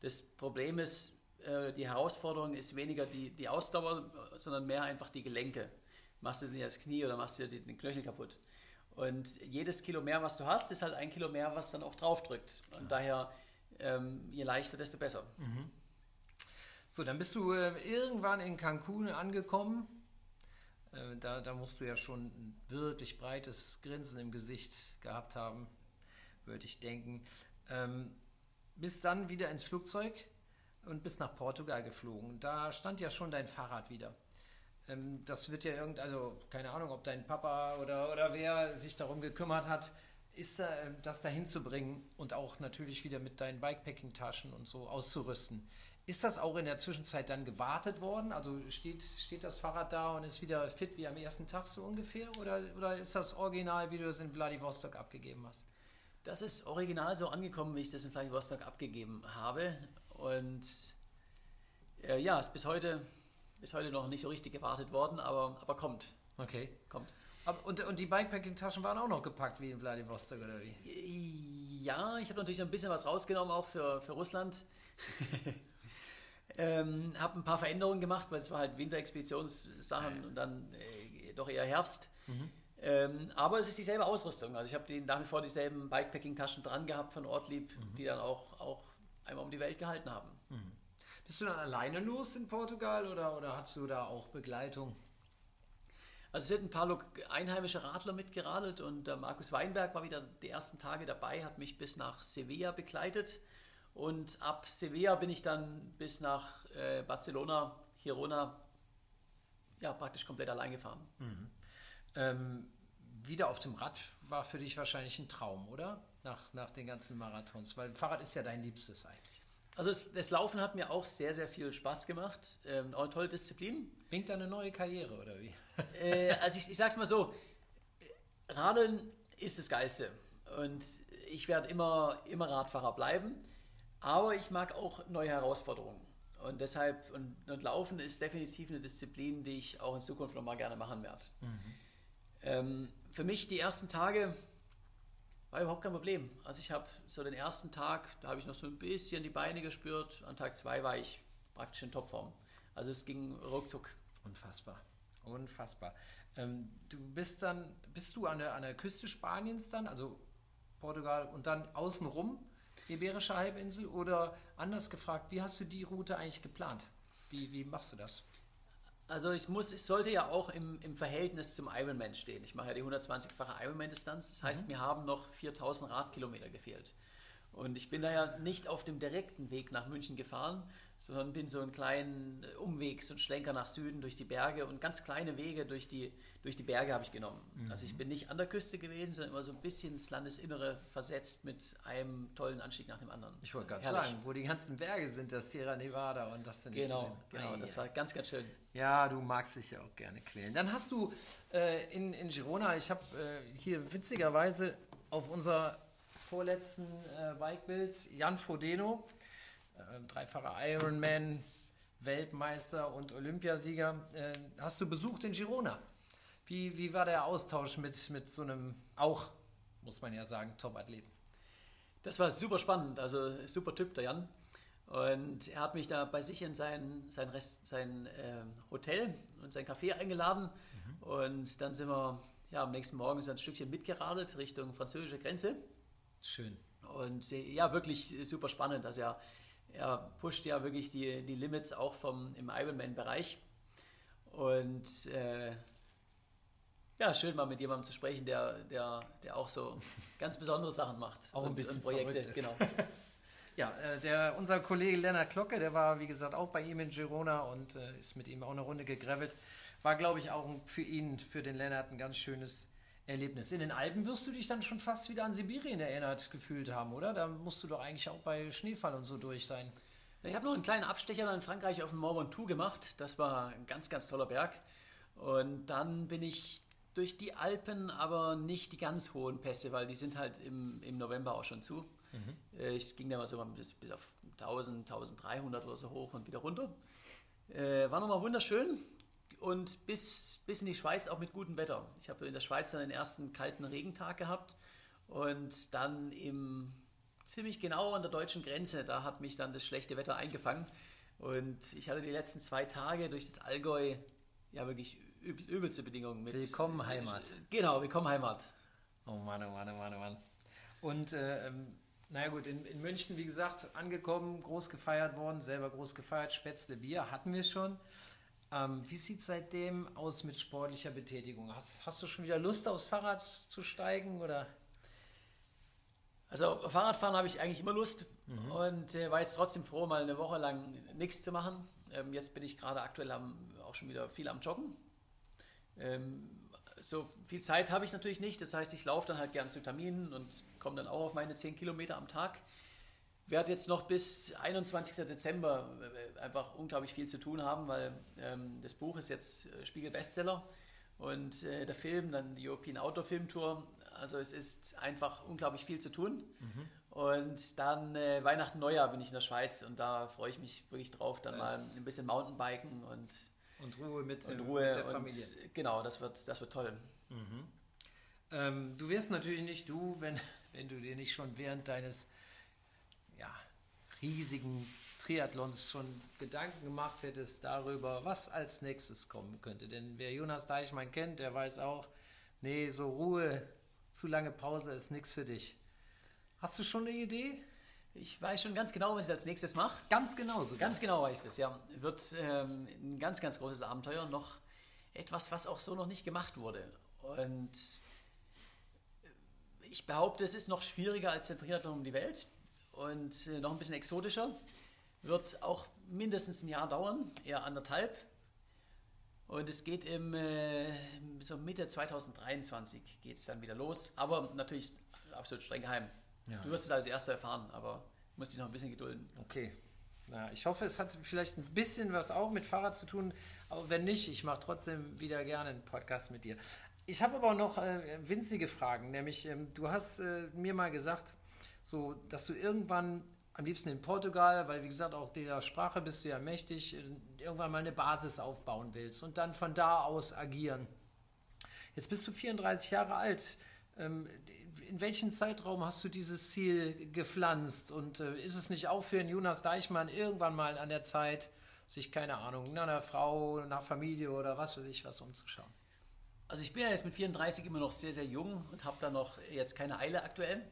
Das Problem ist, äh, die Herausforderung ist weniger die, die Ausdauer, sondern mehr einfach die Gelenke. Machst du dir das Knie oder machst du dir den Knöchel kaputt? Und jedes Kilo mehr, was du hast, ist halt ein Kilo mehr, was dann auch draufdrückt. Und ja. daher, ähm, je leichter, desto besser. Mhm. So, dann bist du äh, irgendwann in Cancun angekommen. Äh, da, da musst du ja schon ein wirklich breites Grinsen im Gesicht gehabt haben, würde ich denken. Ähm, bist dann wieder ins Flugzeug und bist nach Portugal geflogen. Da stand ja schon dein Fahrrad wieder. Ähm, das wird ja irgend, also keine Ahnung, ob dein Papa oder, oder wer sich darum gekümmert hat, ist da, äh, das dahin zu bringen und auch natürlich wieder mit deinen Bikepacking-Taschen und so auszurüsten. Ist das auch in der Zwischenzeit dann gewartet worden? Also steht, steht das Fahrrad da und ist wieder fit wie am ersten Tag so ungefähr? Oder, oder ist das original, wie du es in Vladivostok abgegeben hast? Das ist original so angekommen, wie ich das in Vladivostok abgegeben habe. Und äh, ja, ist bis heute, bis heute noch nicht so richtig gewartet worden, aber, aber kommt. Okay. Kommt. Aber, und, und die Bikepacking-Taschen waren auch noch gepackt wie in Vladivostok, oder wie? Ja, ich habe natürlich ein bisschen was rausgenommen, auch für, für Russland. Ähm, habe ein paar Veränderungen gemacht, weil es war halt Winterexpeditionssachen und dann äh, doch eher Herbst. Mhm. Ähm, aber es ist dieselbe Ausrüstung. Also ich habe nach wie vor dieselben Bikepacking-Taschen dran gehabt von Ortlieb, mhm. die dann auch, auch einmal um die Welt gehalten haben. Mhm. Bist du dann alleine los in Portugal oder, oder hast du da auch Begleitung? Also es sind ein paar einheimische Radler mitgeradelt und der Markus Weinberg war wieder die ersten Tage dabei, hat mich bis nach Sevilla begleitet. Und ab Sevilla bin ich dann bis nach äh, Barcelona, Girona, ja, praktisch komplett allein gefahren. Mhm. Ähm, wieder auf dem Rad war für dich wahrscheinlich ein Traum, oder? Nach, nach den ganzen Marathons, weil Fahrrad ist ja dein Liebstes eigentlich. Also das, das Laufen hat mir auch sehr, sehr viel Spaß gemacht. Ähm, auch eine tolle Disziplin. Winkt da eine neue Karriere, oder wie? Äh, also ich, ich sag's mal so, Radeln ist das Geilste. Und ich werde immer, immer Radfahrer bleiben. Aber ich mag auch neue Herausforderungen. Und deshalb, und, und, Laufen ist definitiv eine Disziplin, die ich auch in Zukunft noch mal gerne machen werde. Mhm. Ähm, für mich die ersten Tage war überhaupt kein Problem. Also ich habe so den ersten Tag, da habe ich noch so ein bisschen die Beine gespürt. An Tag zwei war ich praktisch in Topform. Also es ging ruckzuck. Unfassbar. Unfassbar. Ähm, du bist dann, bist du an der, an der Küste Spaniens dann, also Portugal und dann außenrum, Iberische Halbinsel oder anders gefragt, wie hast du die Route eigentlich geplant? Wie, wie machst du das? Also ich muss, ich sollte ja auch im, im Verhältnis zum Ironman stehen. Ich mache ja die 120-fache Ironman-Distanz. Das heißt, mhm. mir haben noch 4000 Radkilometer gefehlt. Und ich bin da ja nicht auf dem direkten Weg nach München gefahren, sondern bin so einen kleinen Umweg, so einen Schlenker nach Süden durch die Berge und ganz kleine Wege durch die, durch die Berge habe ich genommen. Mhm. Also ich bin nicht an der Küste gewesen, sondern immer so ein bisschen ins Landesinnere versetzt mit einem tollen Anstieg nach dem anderen. Ich wollte gerade sagen, wo die ganzen Berge sind, das Sierra Nevada und das sind Genau, genau, das war ganz, ganz schön. Ja, du magst dich ja auch gerne quälen. Dann hast du äh, in, in Girona, ich habe äh, hier witzigerweise auf unserer vorletzten äh, Bikebild Jan Frodeno, äh, dreifacher Ironman, Weltmeister und Olympiasieger, äh, hast du besucht in Girona. Wie, wie war der Austausch mit, mit so einem auch, muss man ja sagen, Top-Athleten? Das war super spannend, also super Typ, der Jan. Und er hat mich da bei sich in sein, sein, Rest, sein äh, Hotel und sein Café eingeladen. Mhm. Und dann sind wir ja, am nächsten Morgen so ein Stückchen mitgeradelt Richtung französische Grenze. Schön. Und äh, ja, wirklich super spannend. Also er, er pusht ja wirklich die, die Limits auch vom, im Ironman-Bereich. Und äh, ja, schön mal mit jemandem zu sprechen, der, der, der auch so ganz besondere Sachen macht. Auch ein bisschen und Projekte, genau. ja, äh, der, unser Kollege Lennart Glocke, der war wie gesagt auch bei ihm in Girona und äh, ist mit ihm auch eine Runde gegravelt. War, glaube ich, auch für ihn, für den Lennart ein ganz schönes Erlebnis. In den Alpen wirst du dich dann schon fast wieder an Sibirien erinnert gefühlt haben, oder? Da musst du doch eigentlich auch bei Schneefall und so durch sein. Ich habe noch einen kleinen Abstecher in Frankreich auf dem Mont Ventoux gemacht. Das war ein ganz, ganz toller Berg. Und dann bin ich durch die Alpen, aber nicht die ganz hohen Pässe, weil die sind halt im, im November auch schon zu. Mhm. Ich ging da mal so bis, bis auf 1000, 1300 oder so hoch und wieder runter. Äh, war nochmal wunderschön und bis, bis in die Schweiz auch mit gutem Wetter. Ich habe in der Schweiz dann den ersten kalten Regentag gehabt und dann im ziemlich genau an der deutschen Grenze, da hat mich dann das schlechte Wetter eingefangen und ich hatte die letzten zwei Tage durch das Allgäu ja wirklich übelste Bedingungen. Mit, willkommen Heimat. Genau, willkommen Heimat. Oh Mann, oh Mann, oh Mann, oh Mann. Und äh, ähm, naja gut, in, in München, wie gesagt, angekommen, groß gefeiert worden, selber groß gefeiert, Spätzle Bier hatten wir schon. Ähm, wie sieht es seitdem aus mit sportlicher Betätigung? Hast, hast du schon wieder Lust, aufs Fahrrad zu steigen oder? Also Fahrradfahren habe ich eigentlich immer Lust mhm. und äh, war jetzt trotzdem froh, mal eine Woche lang nichts zu machen. Ähm, jetzt bin ich gerade aktuell am, auch schon wieder viel am Joggen. Ähm, so viel Zeit habe ich natürlich nicht, das heißt, ich laufe dann halt gern zu Terminen und komme dann auch auf meine 10 Kilometer am Tag werde jetzt noch bis 21. Dezember äh, einfach unglaublich viel zu tun haben, weil ähm, das Buch ist jetzt äh, Spiegel-Bestseller und äh, der Film, dann die European Outdoor Film Tour. Also es ist einfach unglaublich viel zu tun. Mhm. Und dann äh, Weihnachten, Neujahr bin ich in der Schweiz und da freue ich mich wirklich drauf, dann das mal ein bisschen Mountainbiken und, und Ruhe mit, und Ruhe mit der Familie. Und, genau, das wird, das wird toll. Mhm. Ähm, du wirst natürlich nicht du, wenn, wenn du dir nicht schon während deines riesigen Triathlons schon Gedanken gemacht hättest darüber, was als nächstes kommen könnte. Denn wer Jonas Deichmann kennt, der weiß auch, nee, so Ruhe, zu lange Pause ist nichts für dich. Hast du schon eine Idee? Ich weiß schon ganz genau, was ich als nächstes mache. Ganz genau sogar. Ganz genau weiß ich das, ja. Wird ähm, ein ganz, ganz großes Abenteuer. Noch etwas, was auch so noch nicht gemacht wurde. Und ich behaupte, es ist noch schwieriger als der Triathlon um die Welt und äh, noch ein bisschen exotischer. Wird auch mindestens ein Jahr dauern, eher anderthalb. Und es geht im äh, so Mitte 2023 geht es dann wieder los. Aber natürlich absolut streng geheim. Ja. Du wirst es als Erster erfahren, aber musst dich noch ein bisschen gedulden. Okay. Na, ich hoffe, es hat vielleicht ein bisschen was auch mit Fahrrad zu tun. Aber wenn nicht, ich mache trotzdem wieder gerne einen Podcast mit dir. Ich habe aber noch äh, winzige Fragen. Nämlich, ähm, du hast äh, mir mal gesagt, so dass du irgendwann am liebsten in Portugal, weil wie gesagt auch der Sprache bist du ja mächtig, irgendwann mal eine Basis aufbauen willst und dann von da aus agieren. Jetzt bist du 34 Jahre alt. Ähm, in welchem Zeitraum hast du dieses Ziel gepflanzt? Und äh, ist es nicht auch für einen Jonas Deichmann irgendwann mal an der Zeit, sich, keine Ahnung, nach einer Frau, nach Familie oder was weiß ich, was umzuschauen? Also ich bin ja jetzt mit 34 immer noch sehr, sehr jung und habe da noch jetzt keine Eile aktuell.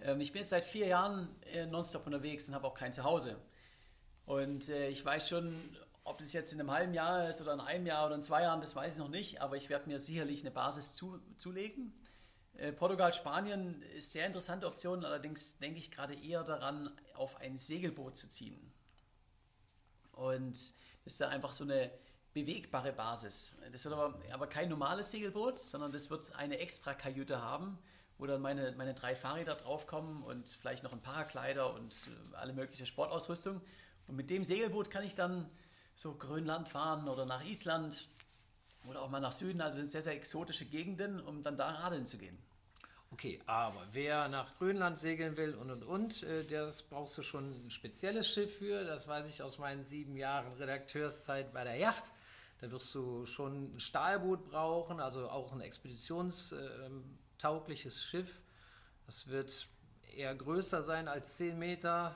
Ähm, ich bin seit vier Jahren äh, nonstop unterwegs und habe auch kein Zuhause. Und äh, ich weiß schon, ob das jetzt in einem halben Jahr ist oder in einem Jahr oder in zwei Jahren, das weiß ich noch nicht, aber ich werde mir sicherlich eine Basis zu, zulegen. Äh, Portugal, Spanien ist sehr interessante Option, allerdings denke ich gerade eher daran, auf ein Segelboot zu ziehen. Und das ist dann einfach so eine bewegbare Basis. Das wird aber, aber kein normales Segelboot, sondern das wird eine extra Kajüte haben, wo dann meine, meine drei Fahrräder draufkommen und vielleicht noch ein Parakleider und äh, alle mögliche Sportausrüstung. Und mit dem Segelboot kann ich dann so Grönland fahren oder nach Island oder auch mal nach Süden, also sind sehr, sehr exotische Gegenden, um dann da radeln zu gehen. Okay, aber wer nach Grönland segeln will und und und, äh, das brauchst du schon ein spezielles Schiff für. Das weiß ich aus meinen sieben Jahren Redakteurszeit bei der Yacht. Da wirst du schon ein Stahlboot brauchen, also auch ein expeditionstaugliches Schiff. Das wird eher größer sein als 10 Meter.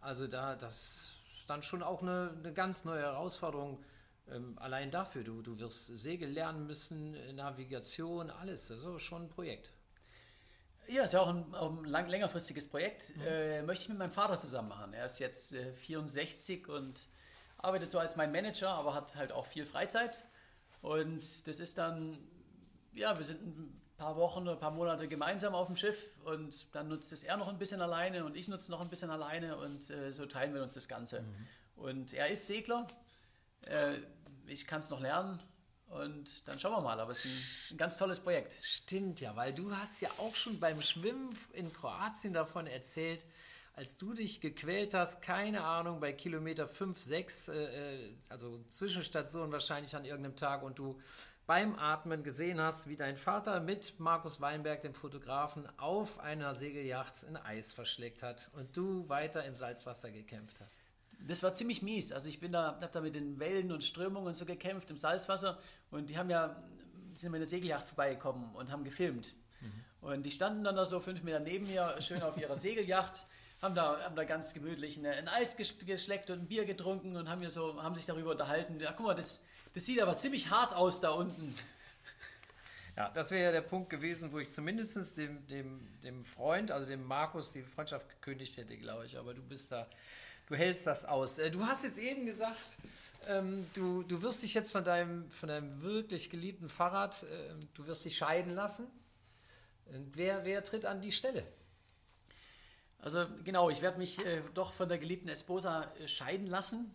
Also da, das stand schon auch eine, eine ganz neue Herausforderung. Ähm, allein dafür, du, du wirst Segel lernen müssen, Navigation, alles. Ist schon ein Projekt. Ja, ist ja auch ein, ein lang, längerfristiges Projekt. Mhm. Äh, möchte ich mit meinem Vater zusammen machen. Er ist jetzt äh, 64 und arbeitet so als mein Manager, aber hat halt auch viel Freizeit. Und das ist dann, ja, wir sind ein paar Wochen oder ein paar Monate gemeinsam auf dem Schiff und dann nutzt es er noch ein bisschen alleine und ich nutze noch ein bisschen alleine und äh, so teilen wir uns das Ganze. Mhm. Und er ist Segler, äh, ich kann es noch lernen und dann schauen wir mal, aber es ist ein, ein, ganz tolles Projekt. Stimmt ja, weil du hast ja auch schon beim Schwimmen in Kroatien davon erzählt, als du dich gequält hast, keine Ahnung, bei Kilometer 5, 6, äh, äh, also Zwischenstation wahrscheinlich an irgendeinem Tag und du beim Atmen gesehen hast, wie dein Vater mit Markus Weinberg, dem Fotografen, auf einer Segelyacht ein Eis verschlägt hat und du weiter im Salzwasser gekämpft hast. Das war ziemlich mies. Also ich bin da, habe da mit den Wellen und Strömungen so gekämpft im Salzwasser und die haben ja, sind mit der Segelyacht vorbeigekommen und haben gefilmt. Mhm. Und die standen dann da so fünf Meter neben mir, schön auf ihrer Segelyacht, haben da, haben da ganz gemütlich ein Eis geschleckt und ein Bier getrunken und haben, mir so, haben sich darüber unterhalten. Ja, guck mal, das, das sieht aber ziemlich hart aus da unten. Ja, das wäre ja der Punkt gewesen, wo ich zumindest dem, dem, dem Freund, also dem Markus, die Freundschaft gekündigt hätte, glaube ich. Aber du bist da du hältst das aus. Äh, du hast jetzt eben gesagt, ähm, du, du wirst dich jetzt von deinem, von deinem wirklich geliebten Fahrrad, äh, du wirst dich scheiden lassen. Und wer, wer tritt an die Stelle? Also genau, ich werde mich äh, doch von der geliebten Esposa äh, scheiden lassen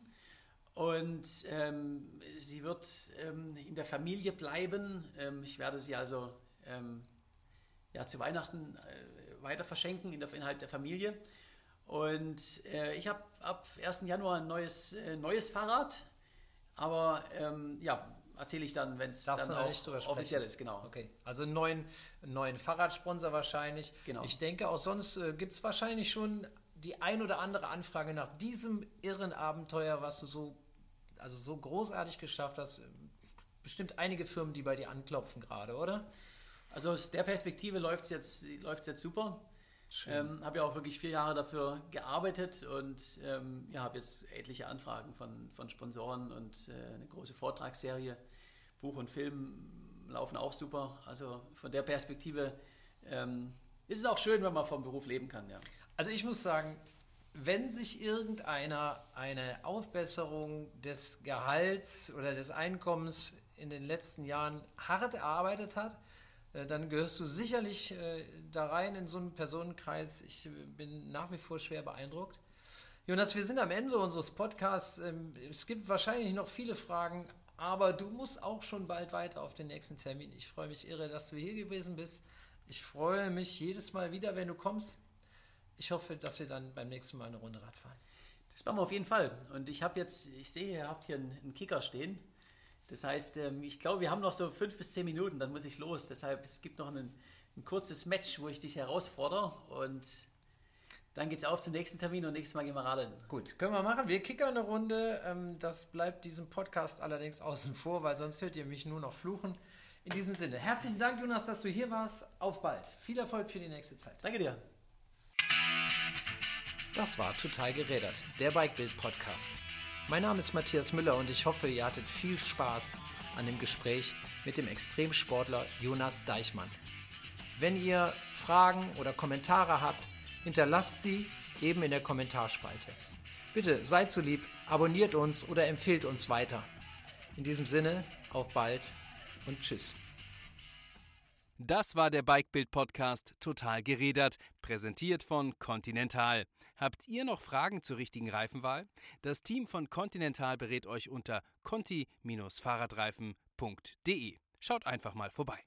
und ähm, sie wird ähm, in der Familie bleiben. Ähm, ich werde sie also ähm, ja, zu Weihnachten äh, weiter verschenken in der, innerhalb der Familie. Und äh, ich habe ab 1. Januar ein neues, äh, neues Fahrrad, aber ähm, ja, erzähle ich dann, wenn es dann auch offiziell ist, genau. Okay, also einen neuen, neuen Fahrradsponsor wahrscheinlich. Genau. Ich denke, auch sonst äh, gibt es wahrscheinlich schon die ein oder andere Anfrage nach diesem irren Abenteuer, was du so, also so großartig geschafft hast. Bestimmt einige Firmen, die bei dir anklopfen gerade, oder? Also aus der Perspektive läuft es jetzt, jetzt super. Ähm, habe ja auch wirklich vier Jahre dafür gearbeitet und ähm, ja, habe jetzt etliche Anfragen von, von Sponsoren und äh, eine große Vortragsserie. Buch und Film laufen auch super. Also von der Perspektive ähm, ist es auch schön, wenn man vom Beruf leben kann. Ja. Also ich muss sagen, wenn sich irgendeiner eine Aufbesserung des Gehalts oder des Einkommens in den letzten Jahren hart erarbeitet hat, äh, dann gehörst du sicherlich äh, da rein in so einen Personenkreis. Ich äh, bin nach wie vor schwer beeindruckt. Jonas, wir sind am Ende unseres Podcasts. Ähm, es gibt wahrscheinlich noch viele Fragen, aber du musst auch schon bald weiter auf den nächsten Termin. Ich freue mich irre, dass du hier gewesen bist. Ich freue mich jedes Mal wieder, wenn du kommst. Ich hoffe, dass wir dann beim nächsten Mal eine Runde Rad fahren. Das machen wir auf jeden Fall. Und ich habe jetzt, ich sehe, ihr habt hier einen Kicker stehen. Das heißt, ähm, ich glaube, wir haben noch so fünf bis zehn Minuten, dann muss ich los. Deshalb, es gibt noch ein, ein kurzes Match, wo ich dich herausfordere und dann geht es auf zum nächsten Termin und nächstes Mal gehen wir radeln. Gut, können wir machen. Wir kickern eine Runde. Ähm, das bleibt diesem Podcast allerdings außen vor, weil sonst hört ihr mich nur noch fluchen. In diesem Sinne, herzlichen Dank, Jonas, dass du hier warst. Auf bald. Viel Erfolg für die nächste Zeit. Danke dir. Das war Total gerädert, der Bikebild Podcast. Mein Name ist Matthias Müller und ich hoffe, ihr hattet viel Spaß an dem Gespräch mit dem Extremsportler Jonas Deichmann. Wenn ihr Fragen oder Kommentare habt, hinterlasst sie eben in der Kommentarspalte. Bitte seid so lieb, abonniert uns oder empfehlt uns weiter. In diesem Sinne, auf bald und tschüss. Das war der Bikebild Podcast Total gerädert, präsentiert von Continental. Habt ihr noch Fragen zur richtigen Reifenwahl? Das Team von Continental berät euch unter conti-fahrradreifen.de. Schaut einfach mal vorbei.